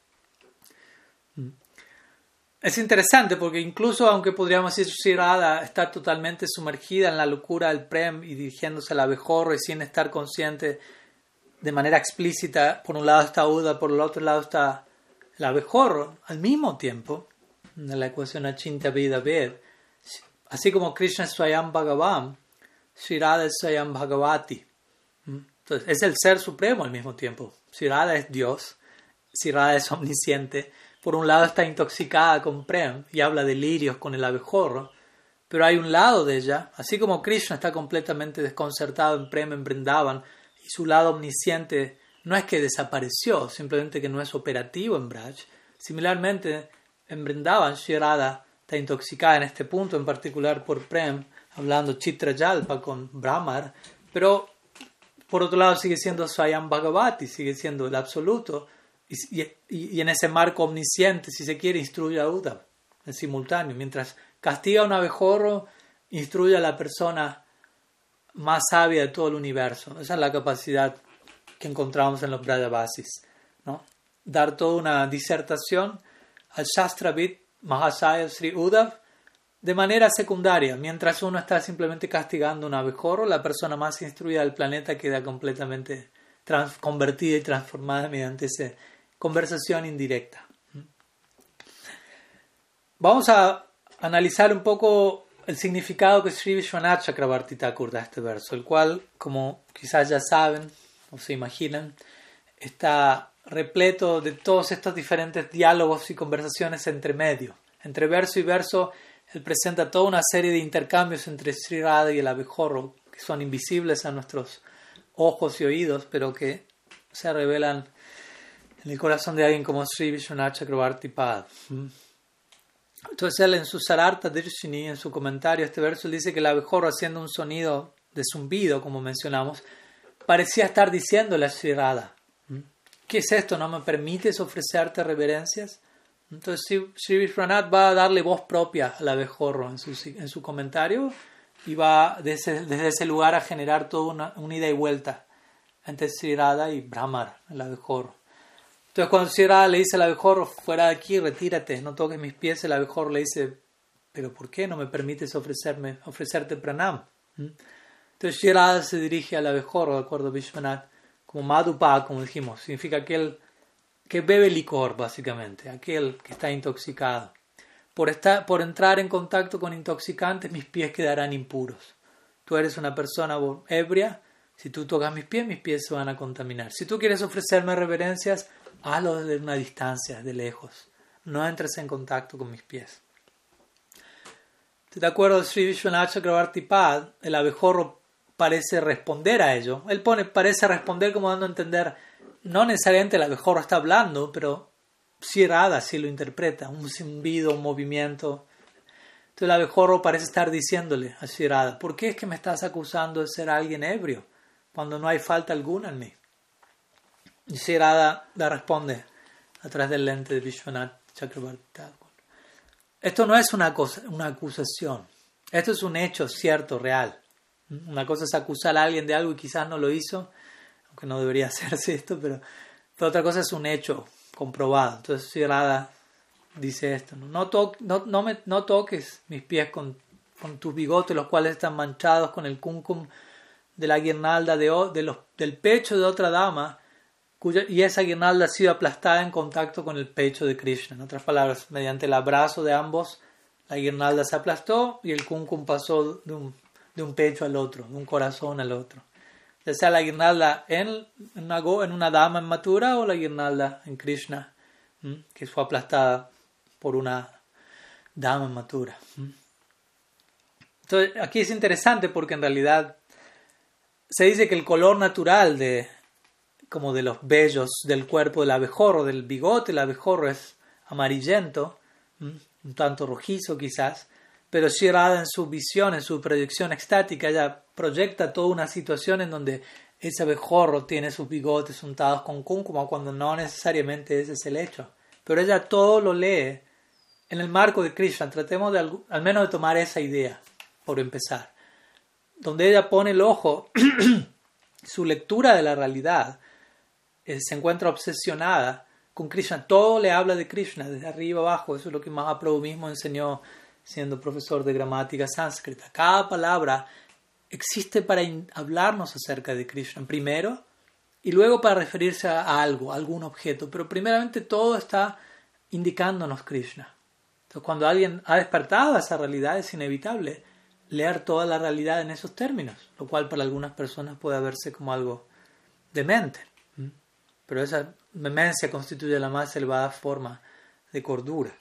Es interesante porque incluso aunque podríamos decir Shirada está totalmente sumergida en la locura del Prem y dirigiéndose al abejorro y sin estar consciente de manera explícita, por un lado está Uda, por el otro lado está el abejorro, al mismo tiempo, en la ecuación Achinta Vida Ved, así como Krishna Swayam Bhagavan, Shirada es Swayam Bhagavati. ¿Mm? Entonces, es el ser supremo al mismo tiempo. Shirada es Dios, Shirada es omnisciente. Por un lado está intoxicada con Prem y habla de lirios con el abejorro, pero hay un lado de ella, así como Krishna está completamente desconcertado en Prem, en Brindavan, y su lado omnisciente no es que desapareció, simplemente que no es operativo en Braj. Similarmente, en Brindavan, Shirada está intoxicada en este punto, en particular por Prem, hablando Chitra Yalpa con Brahmar, pero por otro lado sigue siendo Swayam Bhagavati, sigue siendo el absoluto, y, en ese marco omnisciente, si se quiere, instruye a Uda en simultáneo. Mientras castiga a un abejorro, instruye a la persona más sabia de todo el universo. Esa es la capacidad que encontramos en los Brajavasis. ¿no? Dar toda una disertación al Shastravit Mahasaya Sri Uddhav de manera secundaria. Mientras uno está simplemente castigando un abejorro, la persona más instruida del planeta queda completamente convertida y transformada mediante esa conversación indirecta. Vamos a analizar un poco el significado que Sri Vishwanath Chakrabarti Thakur da este verso, el cual, como quizás ya saben o se imaginan, está repleto de todos estos diferentes diálogos y conversaciones entre medio. Entre verso y verso, él presenta toda una serie de intercambios entre Sri Radha y el abejorro, que son invisibles a nuestros ojos y oídos, pero que se revelan en el corazón de alguien como Sri Vishwanath Chakrabarti Pad. Entonces él en su Sararta Dirshini, en su comentario este verso, dice que el abejorro haciendo un sonido de zumbido, como mencionamos, parecía estar diciéndole a Shirada, ¿qué es esto? ¿No me permites ofrecerte reverencias? Entonces Sri Vishwanath va a darle voz propia al abejorro en su, en su comentario y va desde, desde, ese lugar a generar toda una, ida y vuelta entre Sri y Brahmar, el abejorro. Entonces cuando Sierra le dice al abejorro, fuera de aquí, retírate, no toques mis pies, el abejorro le dice, pero ¿por qué no me permites ofrecerme, ofrecerte pranam? ¿Mm? Entonces Sierra se dirige al abejorro, de acuerdo a Vishwanath, como Madhupa, como dijimos, significa aquel que bebe licor, básicamente, aquel que está intoxicado. Por, estar, por entrar en contacto con intoxicantes, mis pies quedarán impuros. Tú eres una persona ebria, si tú tocas mis pies, mis pies se van a contaminar. Si tú quieres ofrecerme reverencias, hazlo desde una distancia, de lejos. No entres en contacto con mis pies. De acuerdo a Sri Vishwanath el abejorro parece responder a ello. Él pone, parece responder como dando a entender, no necesariamente el abejorro está hablando, pero Shirada así lo interpreta, un zumbido, un movimiento. Entonces el abejorro parece estar diciéndole a Shirada, ¿por qué es que me estás acusando de ser alguien ebrio cuando no hay falta alguna en mí? Y Shirada le responde a través del lente de Vishwanath Chakrabarti Esto no es una, cosa, una acusación, esto es un hecho cierto, real. Una cosa es acusar a alguien de algo y quizás no lo hizo, aunque no debería hacerse esto, pero, otra cosa es un hecho comprobado. Entonces Shirada dice esto, no, toques mis pies con, con, tus bigotes, los cuales están manchados con el kumkum de la guirnalda de, de del pecho de otra dama, y esa guirnalda ha sido aplastada en contacto con el pecho de Krishna. En otras palabras, mediante el abrazo de ambos, la guirnalda se aplastó y el kumkum pasó de un, de un pecho al otro, de un corazón al otro. Ya sea la guirnalda en, una, en una dama en matura o la guirnalda en Krishna, que fue aplastada por una dama matura. Entonces, aquí es interesante porque en realidad se dice que el color natural de como de los vellos del cuerpo del abejorro, del bigote el abejorro es amarillento, un tanto rojizo quizás, pero Shirada en su visión, en su proyección estática, ella proyecta toda una situación en donde ese abejorro tiene sus bigotes untados con cúncuma cuando no necesariamente ese es el hecho. Pero ella todo lo lee en el marco de Krishna, tratemos al, menos de tomar esa idea, por empezar, donde ella pone el ojo, su lectura de la realidad eh, se encuentra obsesionada con Krishna, todo le habla de Krishna, desde arriba abajo, eso es lo que Mahaprabhu mismo enseñó siendo profesor de gramática sánscrita. Cada palabra existe para hablarnos acerca de Krishna, primero, y luego para referirse a algo, a algún objeto, pero primeramente todo está indicándonos Krishna cuando alguien ha despertado esa realidad, es inevitable leer toda la realidad en esos términos, lo cual para algunas personas puede verse como algo demente. Pero esa demencia constituye la más elevada forma de cordura.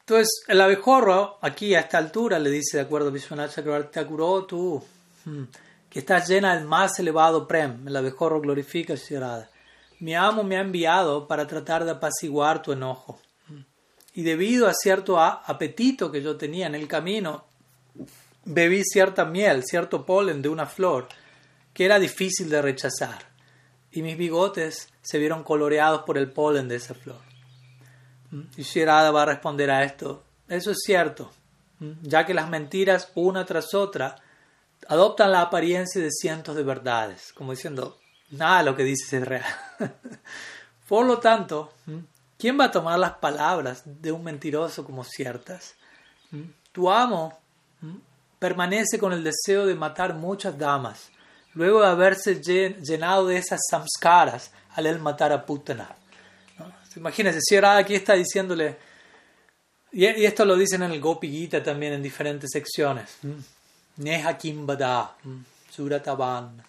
Entonces, el abejorro, aquí a esta altura, le dice, de acuerdo a Vishwanath Chakrabarti tú, que estás llena del más elevado prem. El abejorro glorifica Shirada. Mi amo me ha enviado para tratar de apaciguar tu enojo y debido a cierto apetito que yo tenía en el camino, bebí cierta miel, cierto polen de una flor que era difícil de rechazar, y mis bigotes se vieron coloreados por el polen de esa flor. Y Shirada va a responder a esto, eso es cierto, ya que las mentiras una tras otra adoptan la apariencia de cientos de verdades, como diciendo, nada lo que dices es real. Por lo tanto, ¿Quién va a tomar las palabras de un mentiroso como ciertas? ¿Mm? Tu amo ¿Mm? permanece con el deseo de matar muchas damas, luego de haberse llenado de esas samskaras al él matar a Putana. ¿No? Imagínense, si ahora aquí está diciéndole, y, esto lo dicen en el Gopi Gita también en diferentes secciones. Neha Kimbada, Surataban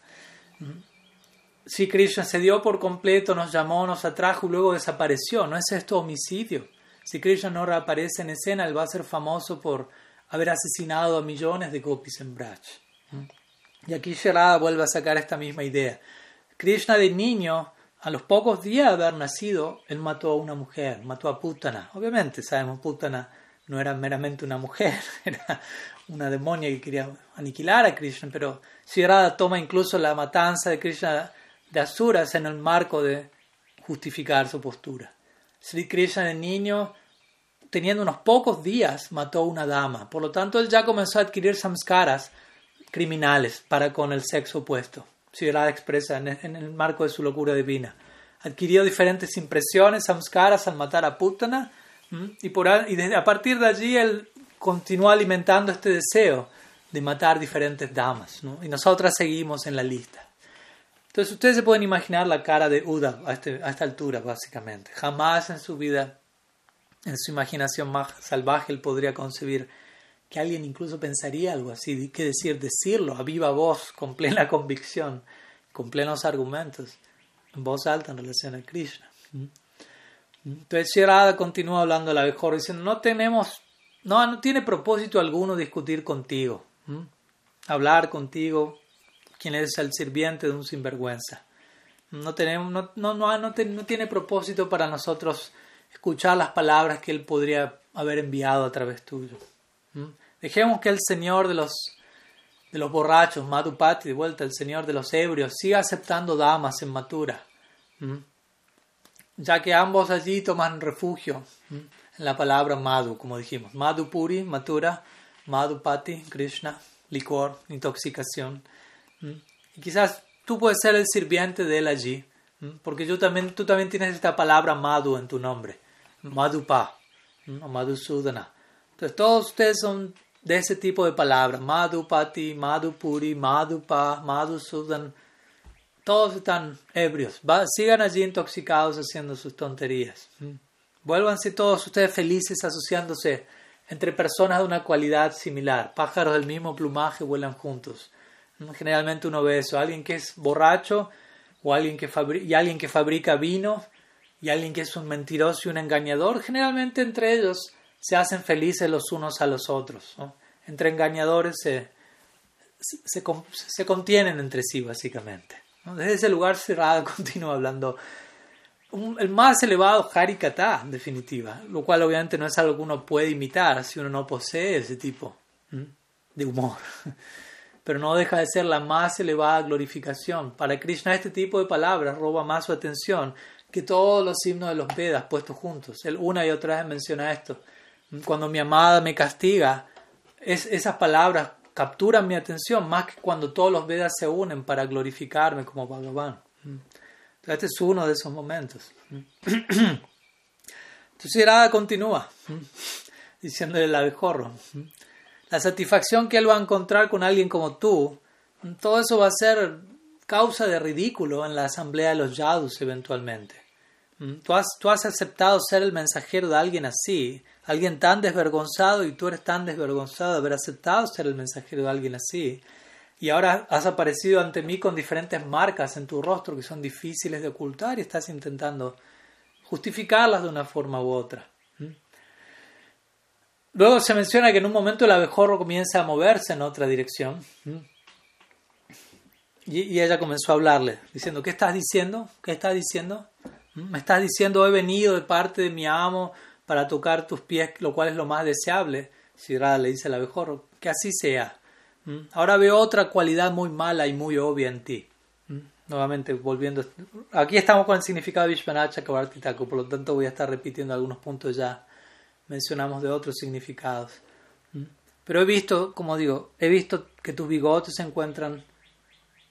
si Krishna se dio por completo, nos llamó, nos atrajo y luego desapareció. ¿No es esto homicidio? Si Krishna no reaparece en escena, él va a ser famoso por haber asesinado a millones de gopis en Braj. Y aquí Sharada vuelve a sacar esta misma idea. Krishna de niño, a los pocos días de haber nacido, él mató a una mujer, mató a Putana. Obviamente sabemos Putana no era meramente una mujer, era una demonia que quería aniquilar a Krishna, pero Sharada toma incluso la matanza de Krishna de asuras en el marco de justificar su postura. Sri Krishna, el niño, teniendo unos pocos días, mató a una dama. Por lo tanto, él ya comenzó a adquirir samskaras criminales para con el sexo opuesto. Si la expresa en el marco de su locura divina. Adquirió diferentes impresiones, samskaras al matar a Putana, y, por, y desde, a partir de allí él continuó alimentando este deseo de matar diferentes damas. Y nosotras seguimos en la lista. Entonces ustedes se pueden imaginar la cara de Uda a, este, a esta altura, básicamente. Jamás en su vida, en su imaginación más salvaje, él podría concebir que alguien incluso pensaría algo así, qué decir, decirlo a viva voz, con plena convicción, con plenos argumentos, en voz alta en relación a Krishna. Entonces Shirada continúa hablando a la mejor diciendo, no tenemos, no, no tiene propósito alguno discutir contigo, hablar contigo, quien es el sirviente de un sinvergüenza. No, tenemos, no, no, no, no, tiene propósito para nosotros escuchar las palabras que Él podría haber enviado a través tuyo. Dejemos que el Señor de los, de los borrachos, Madhupati, de vuelta, el Señor de los ebrios, siga aceptando damas en Matura, ya que ambos allí toman refugio en la palabra Madhu, como dijimos. Madhupuri, Matura, Madhupati, Krishna, licor, intoxicación. Y quizás tú puedes ser el sirviente de él allí, porque yo también, tú también tienes esta palabra Madhu en tu nombre, Madhupa, o Madhusudana. Entonces todos ustedes son de ese tipo de palabras, Madhupati, Madhupuri, Madhupa, Madhusudan. Todos están ebrios. sigan allí intoxicados haciendo sus tonterías. Vuélvanse todos ustedes felices asociándose entre personas de una cualidad similar. Pájaros del mismo plumaje vuelan juntos. Generalmente uno ve eso. Alguien que es borracho o alguien que y alguien que fabrica vino y alguien que es un mentiroso y un engañador. Generalmente entre ellos se hacen felices los unos a los otros. Entre engañadores se, se, contienen entre sí, básicamente. Desde ese lugar cerrado continúa hablando el más elevado Harikata, en definitiva, lo cual obviamente no es algo que uno puede imitar si uno no posee ese tipo de humor. Pero no deja de ser la más elevada glorificación. Para Krishna este tipo de palabras roba más su atención que todos los himnos de los Vedas puestos juntos. Él una y otra vez menciona esto. Cuando mi amada me castiga, es, esas palabras capturan mi atención más que cuando todos los Vedas se unen para glorificarme como Bhagavan. Este es uno de esos momentos. Entonces Irada continúa diciéndole el abejorro. La satisfacción que él va a encontrar con alguien como tú, todo eso va a ser causa de ridículo en la asamblea de los yadus eventualmente. Tú has, tú has aceptado ser el mensajero de alguien así, alguien tan desvergonzado y tú eres tan desvergonzado de haber aceptado ser el mensajero de alguien así y ahora has aparecido ante mí con diferentes marcas en tu rostro que son difíciles de ocultar y estás intentando justificarlas de una forma u otra. Luego se menciona que en un momento el abejorro comienza a moverse en otra dirección. Y, ella comenzó a hablarle, diciendo, ¿qué estás diciendo? ¿Qué estás diciendo? ¿Me estás diciendo, he venido de parte de mi amo para tocar tus pies, lo cual es lo más deseable? Si le dice al abejorro, que así sea. ¿Mm? Ahora veo otra cualidad muy mala y muy obvia en ti. ¿Mm? Nuevamente, volviendo. Aquí estamos con el significado de Vishwanacha por lo tanto voy a estar repitiendo algunos puntos ya. Mencionamos de otros significados. ¿Mm? Pero he visto, como digo, he visto que tus bigotes se encuentran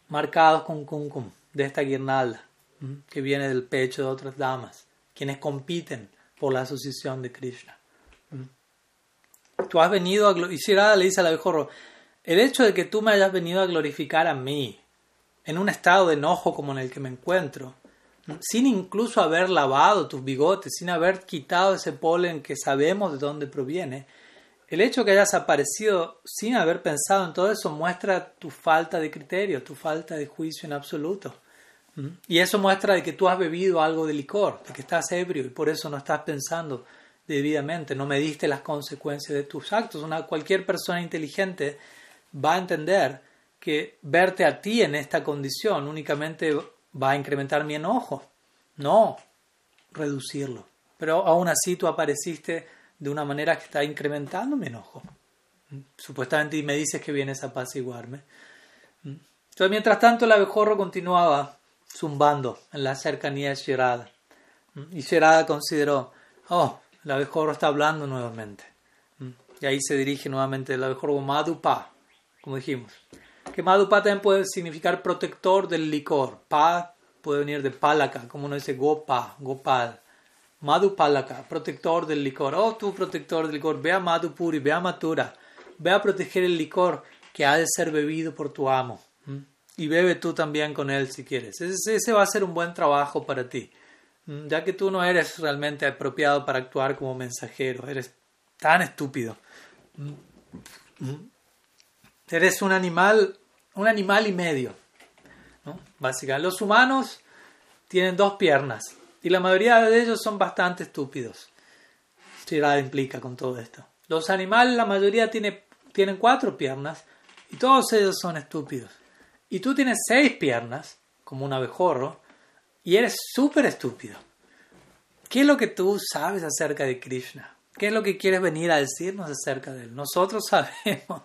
marcados con kumkum de esta guirnalda que viene del pecho de otras damas, quienes compiten por la asociación de Krishna. Tú has venido a... Y Shirada le dice al abejorro, el hecho de que tú me hayas venido a glorificar a mí, en un estado de enojo como en el que me encuentro, sin incluso haber lavado tus bigotes, sin haber quitado ese polen que sabemos de dónde proviene, el hecho de que hayas aparecido sin haber pensado en todo eso muestra tu falta de criterio, tu falta de juicio en absoluto. Y eso muestra de que tú has bebido algo de licor, de que estás ebrio y por eso no estás pensando debidamente, no mediste las consecuencias de tus actos. Una, cualquier persona inteligente va a entender que verte a ti en esta condición únicamente va a incrementar mi enojo, no reducirlo. Pero aún así tú apareciste de una manera que está incrementando mi enojo. Supuestamente me dices que vienes a apaciguarme. Entonces, mientras tanto, el abejorro continuaba zumbando en la cercanía de Shirada. Y Shirada consideró, oh, el abejorro está hablando nuevamente. Y ahí se dirige nuevamente el abejorro Madupa, como dijimos. Que Madhupa también puede significar protector del licor. Pa puede venir de palaka, como uno dice Gopa, Gopal. Madhupalaka, protector del licor. Oh, tú protector del licor, ve a Madhupuri, ve a Matura, ve a proteger el licor que ha de ser bebido por tu amo. Y bebe tú también con él si quieres. Ese, ese va a ser un buen trabajo para ti, ya que tú no eres realmente apropiado para actuar como mensajero, eres tan estúpido. Eres un animal, un animal y medio. Básicamente, los humanos tienen dos piernas y la mayoría de ellos son bastante estúpidos. nada implica con todo esto. Los animales, la mayoría tiene, tienen cuatro piernas y todos ellos son estúpidos. Y tú tienes seis piernas, como un abejorro, y eres súper estúpido. ¿Qué es lo que tú sabes acerca de Krishna? ¿Qué es lo que quieres venir a decirnos acerca de él? Nosotros sabemos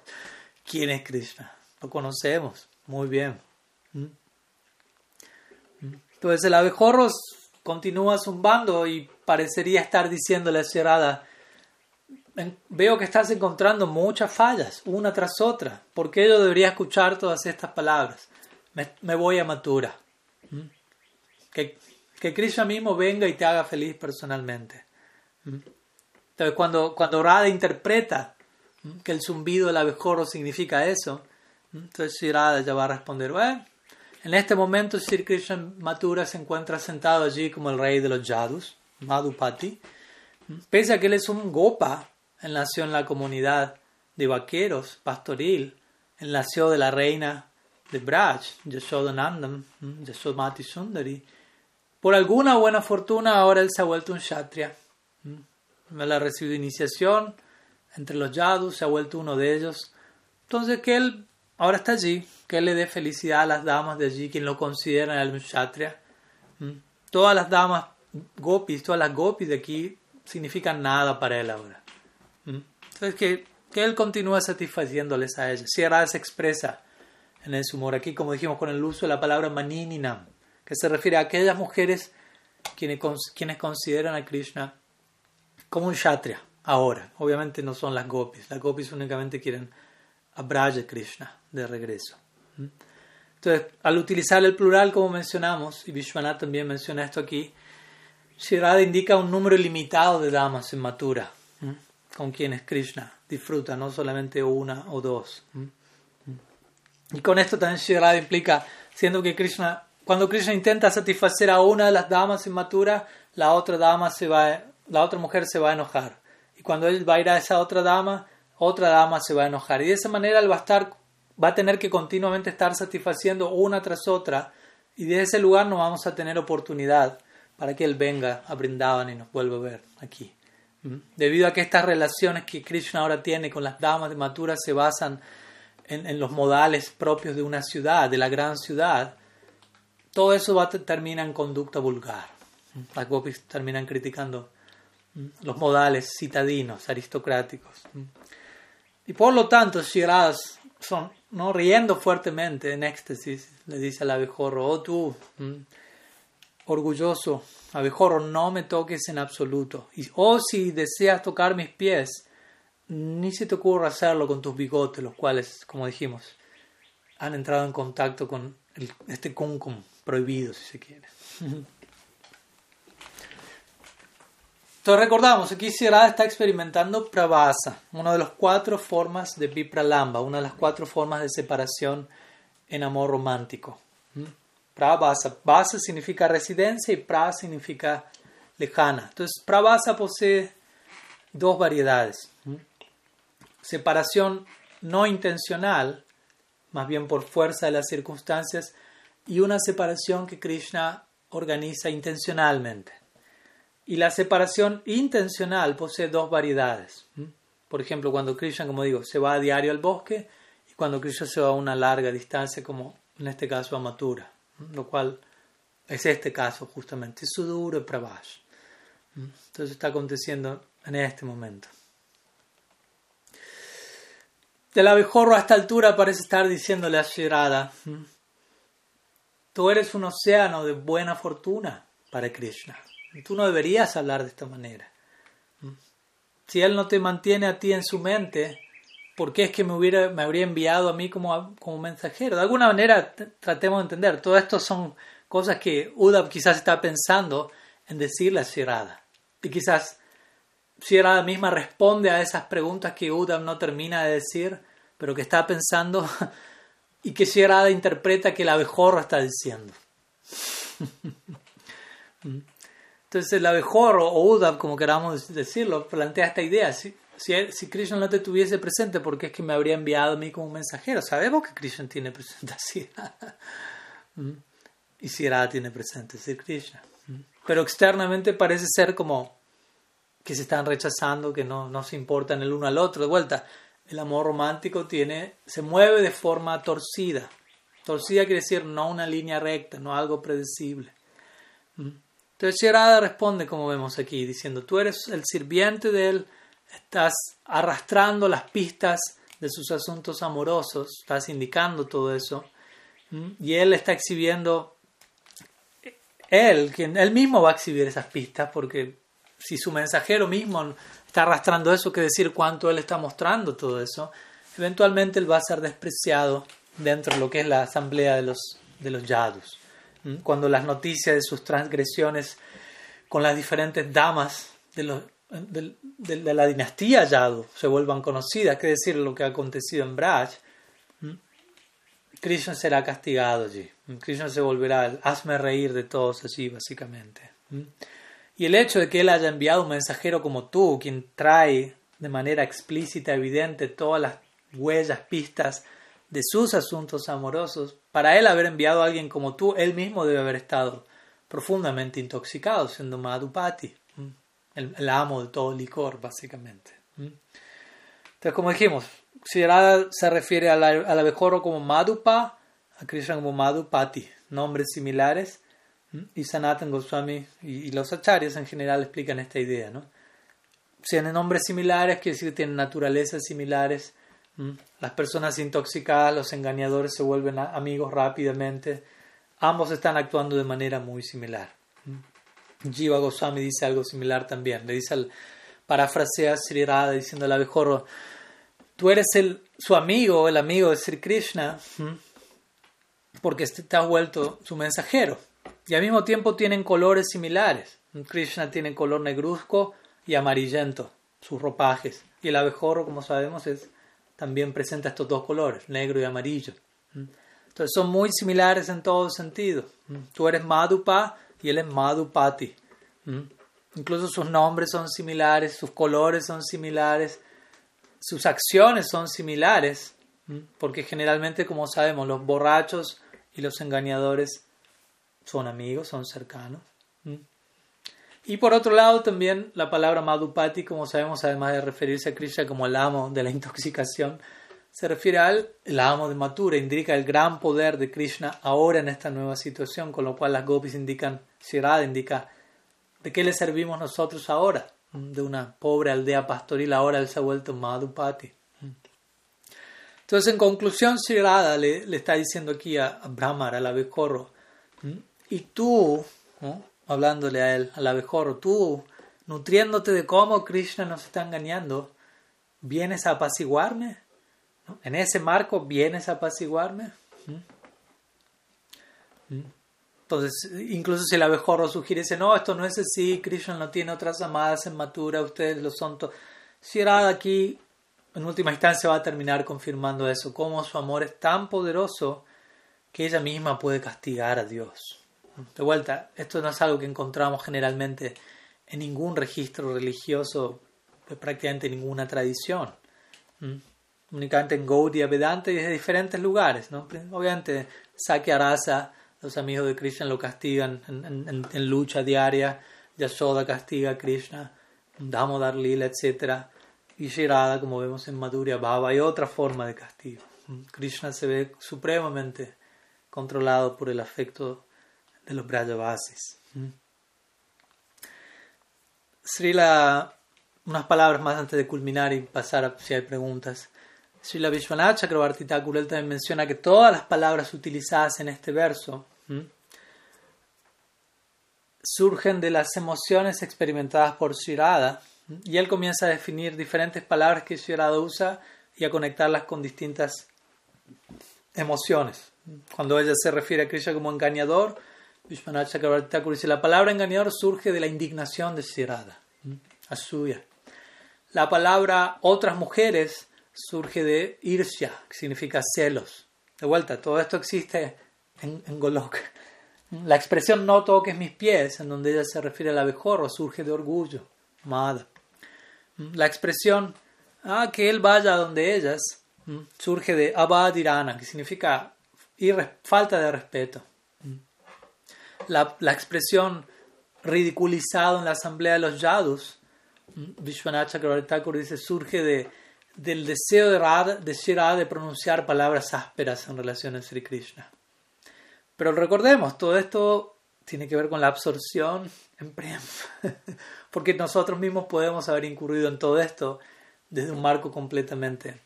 quién es Krishna, lo conocemos muy bien. ¿Mm? ¿Mm? Entonces el abejorro continúa zumbando y parecería estar diciéndole a Sierada, veo que estás encontrando muchas fallas, una tras otra. ¿Por qué yo debería escuchar todas estas palabras? Me, voy a Matura. ¿Mm? Que, que Krishna mismo venga y te haga feliz personalmente. ¿Mm? Entonces, cuando, cuando Radha interpreta ¿Mm? que el zumbido del abejorro significa eso, entonces Radha ya va a responder, bueno, en este momento Sri Krishna Matura se encuentra sentado allí como el rey de los Yadus, Madhupati, pese a que él es un gopa, él nació en la comunidad de vaqueros, pastoril. Él nació de la reina de Braj, Yashodanandam, Yashodmati Sundari. Por alguna buena fortuna ahora él se ha vuelto un kshatriya. Él ha recibido iniciación entre los yadus, se ha vuelto uno de ellos. Entonces que él ahora está allí, que él le dé felicidad a las damas de allí, quien lo consideran el kshatriya. Todas las damas gopis, todas las gopis de aquí significan nada para él ahora. Entonces, que, que él continúa satisfaciéndoles a ellas. Si se expresa en ese humor aquí, como dijimos, con el uso de la palabra manininam, que se refiere a aquellas mujeres quienes, quienes consideran a Krishna como un kshatriya, ahora. Obviamente no son las gopis, las gopis únicamente quieren a Braja Krishna de regreso. Entonces, al utilizar el plural, como mencionamos, y Vishwanath también menciona esto aquí, Shirada indica un número limitado de damas en Matura con quienes Krishna disfruta, no solamente una o dos. Y con esto también Shirada implica, siendo que Krishna, cuando Krishna intenta satisfacer a una de las damas inmaturas, la otra dama se va, la otra mujer se va a enojar. Y cuando él va a ir a esa otra dama, otra dama se va a enojar. Y de esa manera él va a estar, va a tener que continuamente estar satisfaciendo una tras otra. Y de ese lugar no vamos a tener oportunidad para que él venga a Brindavan y nos vuelva a ver aquí. Debido a que estas relaciones que Krishna ahora tiene con las damas de Mathura se basan en, los modales propios de una ciudad, de la gran ciudad, todo eso va termina en conducta vulgar. Las gopis terminan criticando los modales citadinos, aristocráticos. Y por lo tanto, Shiraz son no riendo fuertemente en éxtasis, le dice al abejorro, oh tú, orgulloso, abejorro, no me toques en absoluto. Y, o si deseas tocar mis pies, ni se te ocurra hacerlo con tus bigotes, los cuales, como dijimos, han entrado en contacto con este kumkum prohibido, si se quiere. Entonces recordamos, aquí Sirada está experimentando Pravasa, una de las cuatro formas de Vipralamba, una de las cuatro formas de separación en amor romántico. Prabhasa. Basa significa residencia y pra significa lejana. Entonces, Prabhasa posee dos variedades. Separación no intencional, más bien por fuerza de las circunstancias, y una separación que Krishna organiza intencionalmente. Y la separación intencional posee dos variedades. Por ejemplo, cuando Krishna, como digo, se va a diario al bosque y cuando Krishna se va a una larga distancia, como en este caso a Mathura lo cual es este caso justamente, Sudura Pravash. Entonces está aconteciendo en este momento. Del abejorro a esta altura parece estar diciéndole a Shirada, tú eres un océano de buena fortuna para Krishna. Tú no deberías hablar de esta manera. Si él no te mantiene a ti en su mente, ¿por qué es que me, hubiera, me habría enviado a mí como, como mensajero? De alguna manera tratemos de entender, todo esto son cosas que Udab quizás está pensando en decirle a Shirada. Y quizás Shirada misma responde a esas preguntas que Udab no termina de decir, pero que está pensando y que Shirada interpreta que el abejorro está diciendo. Entonces el abejorro o Udab, como queramos decirlo, plantea esta idea. ¿sí? Si, Krishna no te tuviese presente, ¿por qué es que me habría enviado a mí como mensajero? Sabemos que Krishna tiene presente a ¿Mm? y Sirada tiene presente a Krishna. ¿Mm? Pero externamente parece ser como que se están rechazando, que no, no se importan el uno al otro. De vuelta, el amor romántico tiene, se mueve de forma torcida. Torcida quiere decir no una línea recta, no algo predecible. Entonces Shirada responde, como vemos aquí, diciendo, tú eres el sirviente de él, estás arrastrando las pistas de sus asuntos amorosos, estás indicando todo eso, y él está exhibiendo, él, quien, él mismo va a exhibir esas pistas, porque si su mensajero mismo está arrastrando eso, que decir cuánto él está mostrando todo eso, eventualmente él va a ser despreciado dentro de lo que es la asamblea de los, de los yadus. Cuando las noticias de sus transgresiones con las diferentes damas de, los, de, la dinastía Yadu se vuelvan conocidas, que decir lo que ha acontecido en Braj, Krishna será castigado allí. Krishna se volverá el hazme reír de todos allí, básicamente. Y el hecho de que él haya enviado un mensajero como tú, quien trae de manera explícita, evidente, todas las huellas, pistas de sus asuntos amorosos, para él haber enviado a alguien como tú, él mismo debe haber estado profundamente intoxicado, siendo Madhupati, el, amo de todo licor, básicamente. Entonces, como dijimos, se refiere al, al abejorro como Madhupa, a Krishna como Madhupati, nombres similares, y Sanatan Goswami y, los acharyas en general explican esta idea. ¿no? Tienen nombres similares, quiere decir que tienen naturalezas similares. Las personas intoxicadas, los engañadores se vuelven amigos rápidamente. Ambos están actuando de manera muy similar. Jiva Goswami dice algo similar también. Le dice al parafrasea Sri Radha diciendo al abejorro, tú eres el, su amigo, el amigo de Sri Krishna, porque este te has vuelto su mensajero. Y al mismo tiempo tienen colores similares. Krishna tiene color negruzco y amarillento, sus ropajes. Y el abejorro, como sabemos, es también presenta estos dos colores, negro y amarillo. Entonces son muy similares en todo sentido. Tú eres Madhupa y él es Madhupati. Incluso sus nombres son similares, sus colores son similares, sus acciones son similares, porque generalmente, como sabemos, los borrachos y los engañadores son amigos, son cercanos. Y por otro lado, también la palabra Madhupati, como sabemos, además de referirse a Krishna como el amo de la intoxicación, se refiere al el amo de Matura, indica el gran poder de Krishna ahora en esta nueva situación, con lo cual las gopis indican, Shirada indica, ¿de qué le servimos nosotros ahora? De una pobre aldea pastoril, ahora él se ha vuelto Madhupati. Entonces, en conclusión, Shirada le, está diciendo aquí a, a Brahmar, al abejorro, y tú, hablándole a él, al abejorro, tú, nutriéndote de cómo Krishna nos está engañando, ¿vienes a apaciguarme? En ese marco, ¿vienes a apaciguarme? ¿Mm? ¿Mm? Entonces, incluso si el abejorro sugiere, no, esto no es así, Krishna no tiene otras amadas en matura, ustedes lo son. Si era aquí, en última instancia, va a terminar confirmando eso, cómo su amor es tan poderoso que ella misma puede castigar a Dios. De vuelta, esto no es algo que encontramos generalmente en ningún registro religioso, pues prácticamente ninguna tradición. Únicamente en Gaudiya Vedanta y desde diferentes lugares. ¿no? Obviamente, Sakya Rasa, los amigos de Krishna lo castigan en, lucha diaria, Yashoda castiga a Krishna, Damodar Lila, etc. Y Shirada, como vemos en Madhurya Bhava, hay otra forma de castigo. Krishna se ve supremamente controlado por el afecto de los Brajavasis. ¿Mm? Srila, unas palabras más antes de culminar y pasar a si hay preguntas. Srila Vishwanath Chakrabarti Thakur también menciona que todas las palabras utilizadas en este verso surgen de las emociones experimentadas por Shirada y él comienza a definir diferentes palabras que Shirada usa y a conectarlas con distintas emociones. Cuando ella se refiere a Krishna como engañador, Vishwanath Chakrabarti dice, la palabra engañador surge de la indignación de Shirada, Asuya. La palabra otras mujeres surge de Irsya, que significa celos. De vuelta, todo esto existe en, Golok. La expresión no toques mis pies, en donde ella se refiere al abejorro, surge de orgullo, Mada. La expresión ah, que él vaya donde ellas surge de Abadirana, que significa falta de respeto la, la expresión ridiculizado en la asamblea de los yadus, Vishwanath Chakravarti dice, surge de, del deseo de, Radha, de de pronunciar palabras ásperas en relación a Sri Krishna. Pero recordemos, todo esto tiene que ver con la absorción en Prem. Porque nosotros mismos podemos haber incurrido en todo esto desde un marco completamente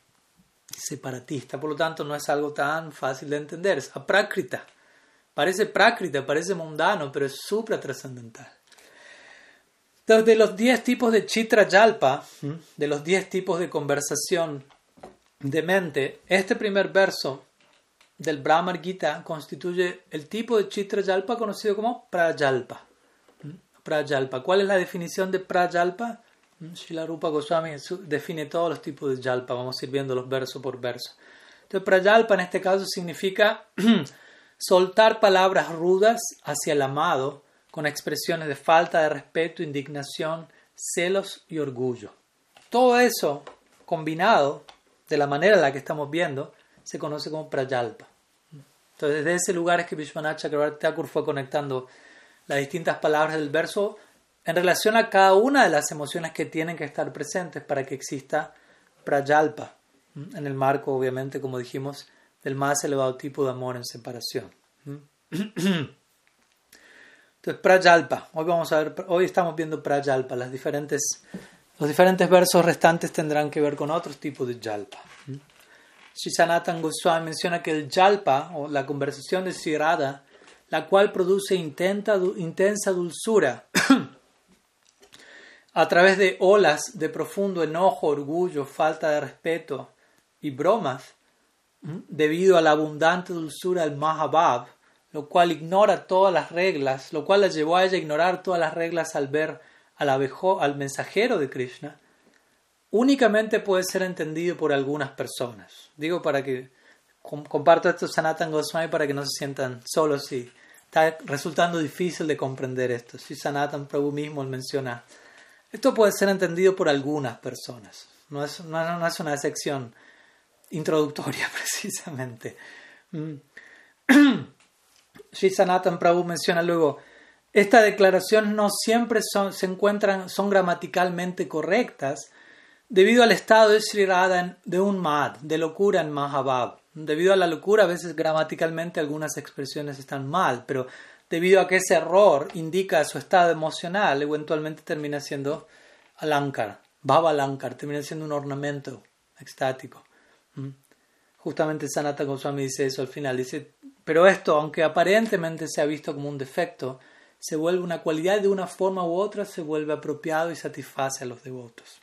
separatista. Por lo tanto, no es algo tan fácil de entender. Es aprácrita. Parece prácrita, parece mundano, pero es supra trascendental. De los 10 tipos de chitra yalpa, de los 10 tipos de conversación de mente, este primer verso del Brahmar Gita constituye el tipo de chitra yalpa conocido como prayalpa. Prayalpa. ¿Cuál es la definición de prayalpa? Shila Rupa Goswami define todos los tipos de yalpa. Vamos a ir viendo los versos por verso. Entonces, prayalpa en este caso significa soltar palabras rudas hacia el amado con expresiones de falta de respeto, indignación, celos y orgullo. Todo eso combinado de la manera en la que estamos viendo se conoce como prayalpa. Entonces, desde ese lugar es que Vishwanath Thakur fue conectando las distintas palabras del verso en relación a cada una de las emociones que tienen que estar presentes para que exista prayalpa, en el marco, obviamente, como dijimos, del más elevado tipo de amor en separación. Entonces, prayalpa, hoy vamos a ver, hoy estamos viendo prayalpa, las diferentes, los diferentes versos restantes tendrán que ver con otros tipos de yalpa. Sanatan Goswami menciona que el yalpa, o la conversación de la cual produce intensa dulzura, a través de olas de profundo enojo, orgullo, falta de respeto y bromas, debido a la abundante dulzura del Mahabab, lo cual ignora todas las reglas, lo cual la llevó a ella a ignorar todas las reglas al ver al, abejo, al mensajero de Krishna, únicamente puede ser entendido por algunas personas. Digo para que comparto esto Sanatan Goswami para que no se sientan solos y está resultando difícil de comprender esto. Si Sanatan Prabhu mismo menciona esto puede ser entendido por algunas personas, no es, no, es una sección introductoria precisamente. Mm. Sri Sanatan Prabhu menciona luego, estas declaraciones no siempre son, se encuentran, son gramaticalmente correctas debido al estado de Sri Radha de un mad, de locura en Mahabab. Debido a la locura, a veces gramaticalmente algunas expresiones están mal, pero debido a que ese error indica su estado emocional, eventualmente termina siendo alankar, baba alankar, termina siendo un ornamento extático. Justamente Sanata Goswami dice eso al final, dice, pero esto, aunque aparentemente se ha visto como un defecto, se vuelve una cualidad de una forma u otra, se vuelve apropiado y satisface a los devotos.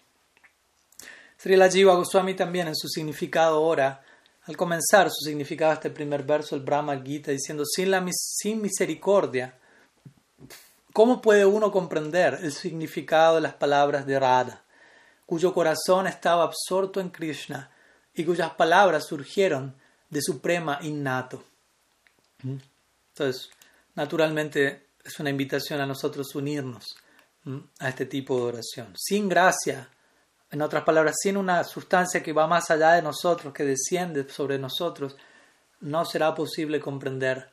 Sri Jiva Goswami también en su significado ahora al comenzar su significado este primer verso, el Brahma Gita, diciendo, sin, sin misericordia, ¿cómo puede uno comprender el significado de las palabras de Radha, cuyo corazón estaba absorto en Krishna y cuyas palabras surgieron de suprema innato? Entonces, naturalmente es una invitación a nosotros unirnos a este tipo de oración. Sin gracia, en otras palabras, sin una sustancia que va más allá de nosotros, que desciende sobre nosotros, no será posible comprender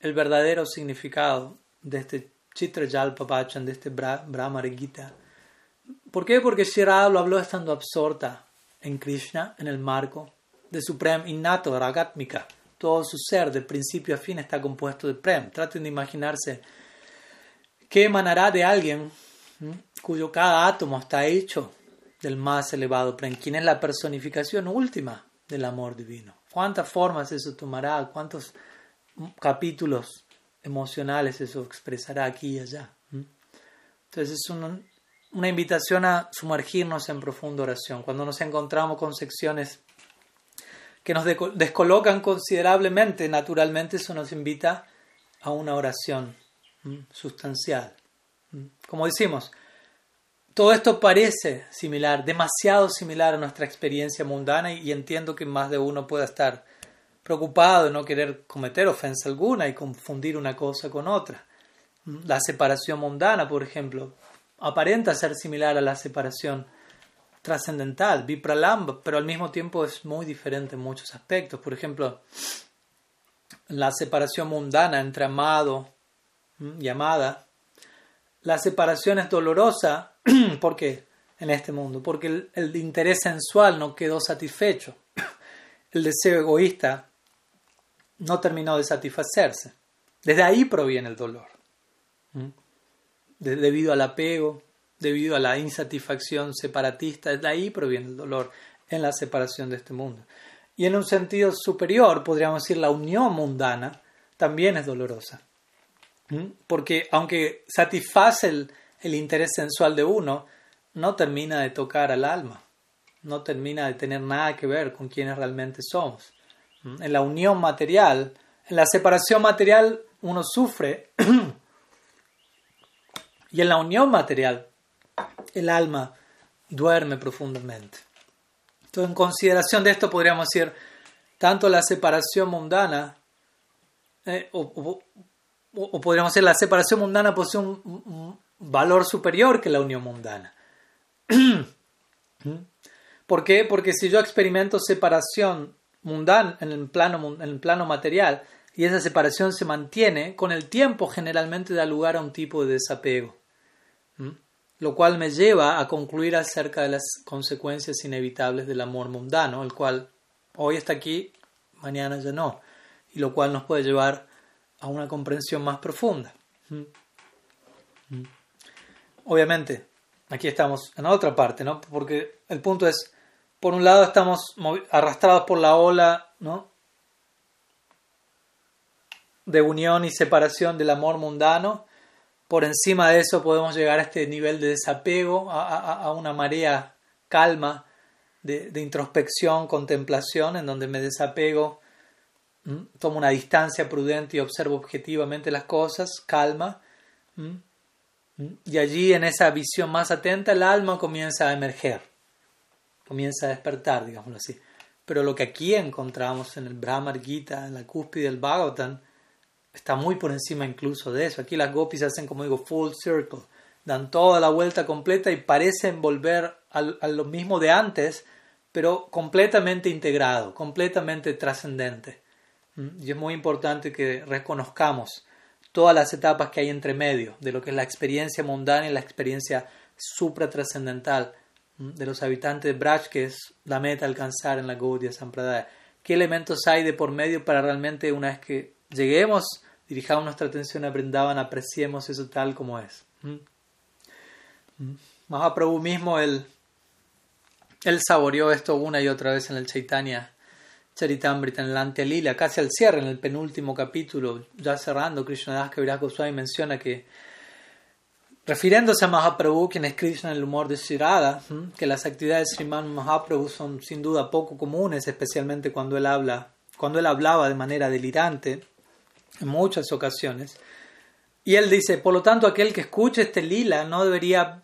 el verdadero significado de este Chitra Jalpapachan, de este Brahma Gita. ¿Por qué? Porque Shirada lo habló estando absorta en Krishna, en el marco de su Prem innato, Ragatmika. Todo su ser, de principio a fin, está compuesto de Prem. Traten de imaginarse qué emanará de alguien cuyo cada átomo está hecho del más elevado Prem, quien es la personificación última del amor divino. ¿Cuántas formas eso tomará? ¿Cuántos capítulos emocionales eso expresará aquí y allá? Entonces es una invitación a sumergirnos en profunda oración. Cuando nos encontramos con secciones que nos descolocan considerablemente, naturalmente eso nos invita a una oración sustancial. Como decimos, todo esto parece similar, demasiado similar a nuestra experiencia mundana y, entiendo que más de uno pueda estar preocupado de no querer cometer ofensa alguna y confundir una cosa con otra. La separación mundana, por ejemplo, aparenta ser similar a la separación trascendental, vipralamba, pero al mismo tiempo es muy diferente en muchos aspectos. Por ejemplo, la separación mundana entre amado y amada, la separación es dolorosa ¿Por qué? En este mundo. Porque el, interés sensual no quedó satisfecho. El deseo egoísta no terminó de satisfacerse. Desde ahí proviene el dolor. Debido al apego, debido a la insatisfacción separatista, de ahí proviene el dolor en la separación de este mundo. Y en un sentido superior, podríamos decir, la unión mundana también es dolorosa. Porque aunque satisface el, el interés sensual de uno, no termina de tocar al alma, no termina de tener nada que ver con quienes realmente somos. En la unión material, en la separación material, uno sufre y en la unión material el alma duerme profundamente. Entonces, en consideración de esto podríamos decir, tanto la separación mundana, eh, o, podríamos decir, la separación mundana posee un, valor superior que la unión mundana. ¿Por qué? Porque si yo experimento separación mundana en el plano, en el plano material y esa separación se mantiene, con el tiempo generalmente da lugar a un tipo de desapego lo cual me lleva a concluir acerca de las consecuencias inevitables del amor mundano, el cual hoy está aquí, mañana ya no, y lo cual nos puede llevar a una comprensión más profunda. ¿Mm? ¿Mm? Obviamente, aquí estamos en otra parte, ¿no? Porque el punto es, por un lado estamos arrastrados por la ola, de unión y separación del amor mundano, por encima de eso podemos llegar a este nivel de desapego, a, una marea calma de, introspección, contemplación, en donde me desapego, tomo una distancia prudente y observo objetivamente las cosas, calma. Y allí en esa visión más atenta el alma comienza a emerger, comienza a despertar, digámoslo así. Pero lo que aquí encontramos en el Brahmar Gita, en la cúspide del Bhagavatam, está muy por encima incluso de eso. Aquí las gopis hacen, como digo, full circle, dan toda la vuelta completa y parecen volver a, lo mismo de antes, pero completamente integrado, completamente trascendente. ¿Mm? Y es muy importante que reconozcamos todas las etapas que hay entre medio de lo que es la experiencia mundana y la experiencia supratrascendental ¿Mm? de los habitantes de Braj, que es la meta alcanzar en la Gaudiya Sampradaya. ¿Qué elementos hay de por medio para realmente, una vez que lleguemos dirijamos nuestra atención a Brindavan, apreciemos eso tal como es. ¿Mm? ¿Mm? Mahaprabhu mismo, él, él saboreó esto una y otra vez en el Chaitanya Charitamrita, en el Lila, casi al cierre, en el penúltimo capítulo, ya cerrando, Krishnadas Kaviraj Goswami menciona que, refiriéndose a Mahaprabhu, quien es Krishna en el humor de Shirada, que las actividades de Sriman Mahaprabhu son sin duda poco comunes, especialmente cuando él habla, cuando él hablaba de manera delirante, en muchas ocasiones. Y él dice, por lo tanto, aquel que escuche este lila no debería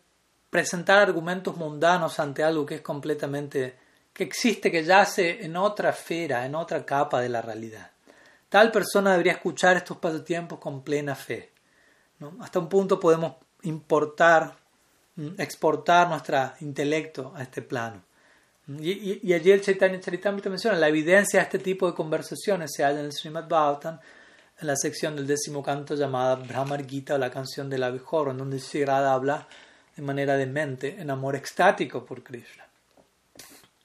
presentar argumentos mundanos ante algo que es completamente, que existe, que yace en otra esfera, en otra capa de la realidad. Tal persona debería escuchar estos pasatiempos con plena fe. ¿no? Hasta un punto podemos importar, mm, exportar nuestro intelecto a este plano. Y, allí el Chaitanya Charitamrita menciona la evidencia de este tipo de conversaciones se halla en el Srimad Bhagavatam en la sección del décimo canto llamada Brahmar Gita o la canción del abejorro, en donde Sri habla de manera de mente en amor extático por Krishna.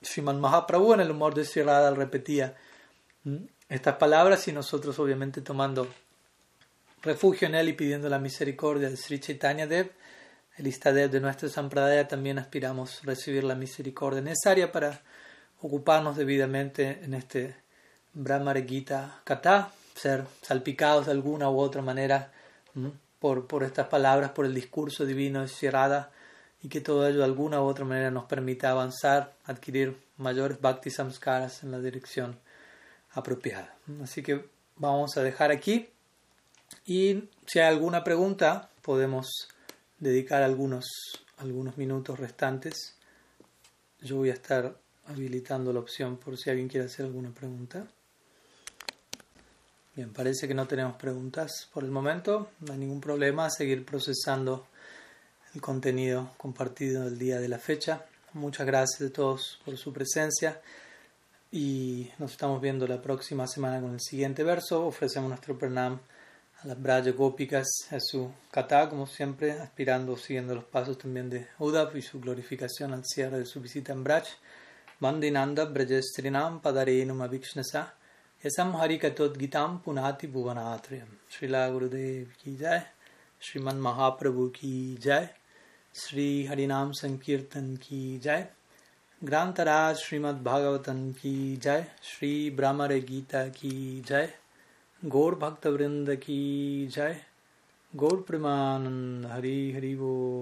Sriman Mahaprabhu en el humor de Sri repetía estas palabras y nosotros obviamente tomando refugio en él y pidiendo la misericordia de Sri Chaitanya Dev, el Istadev de nuestra Sampradaya, también aspiramos a recibir la misericordia necesaria para ocuparnos debidamente en este Brahmar Gita Kata, ser salpicados de alguna u otra manera por, por estas palabras, por el discurso divino de Shirada y que todo ello de alguna u otra manera nos permita avanzar, adquirir mayores bhakti samskaras en la dirección apropiada. Así que vamos a dejar aquí y si hay alguna pregunta podemos dedicar algunos, algunos minutos restantes. Yo voy a estar habilitando la opción por si alguien quiere hacer alguna pregunta. Bien, parece que no tenemos preguntas por el momento. No hay ningún problema seguir procesando el contenido compartido el día de la fecha. Muchas gracias a todos por su presencia y nos estamos viendo la próxima semana con el siguiente verso. Ofrecemos nuestro pranam a las Braya Gópicas, a su kata, como siempre, aspirando, siguiendo los pasos también de Udav y su glorificación al cierre de su visita en Braj. Vandinanda Brajastrinam Padarenum Avikshnasa यशम हरि कथोद्गीताम पुनाति भुवनात्रयम श्रीला गुरुदेव की जय। श्रीमन महाप्रभु की जय। श्री हरिनाम संकीर्तन की जय। ग्रांतराज श्रीमद् भागवतन की जय। श्री ब्रह्मर गीता की जय। गौर भक्त वृंद की जय। गौर प्रेमानंद। हरि हरि वो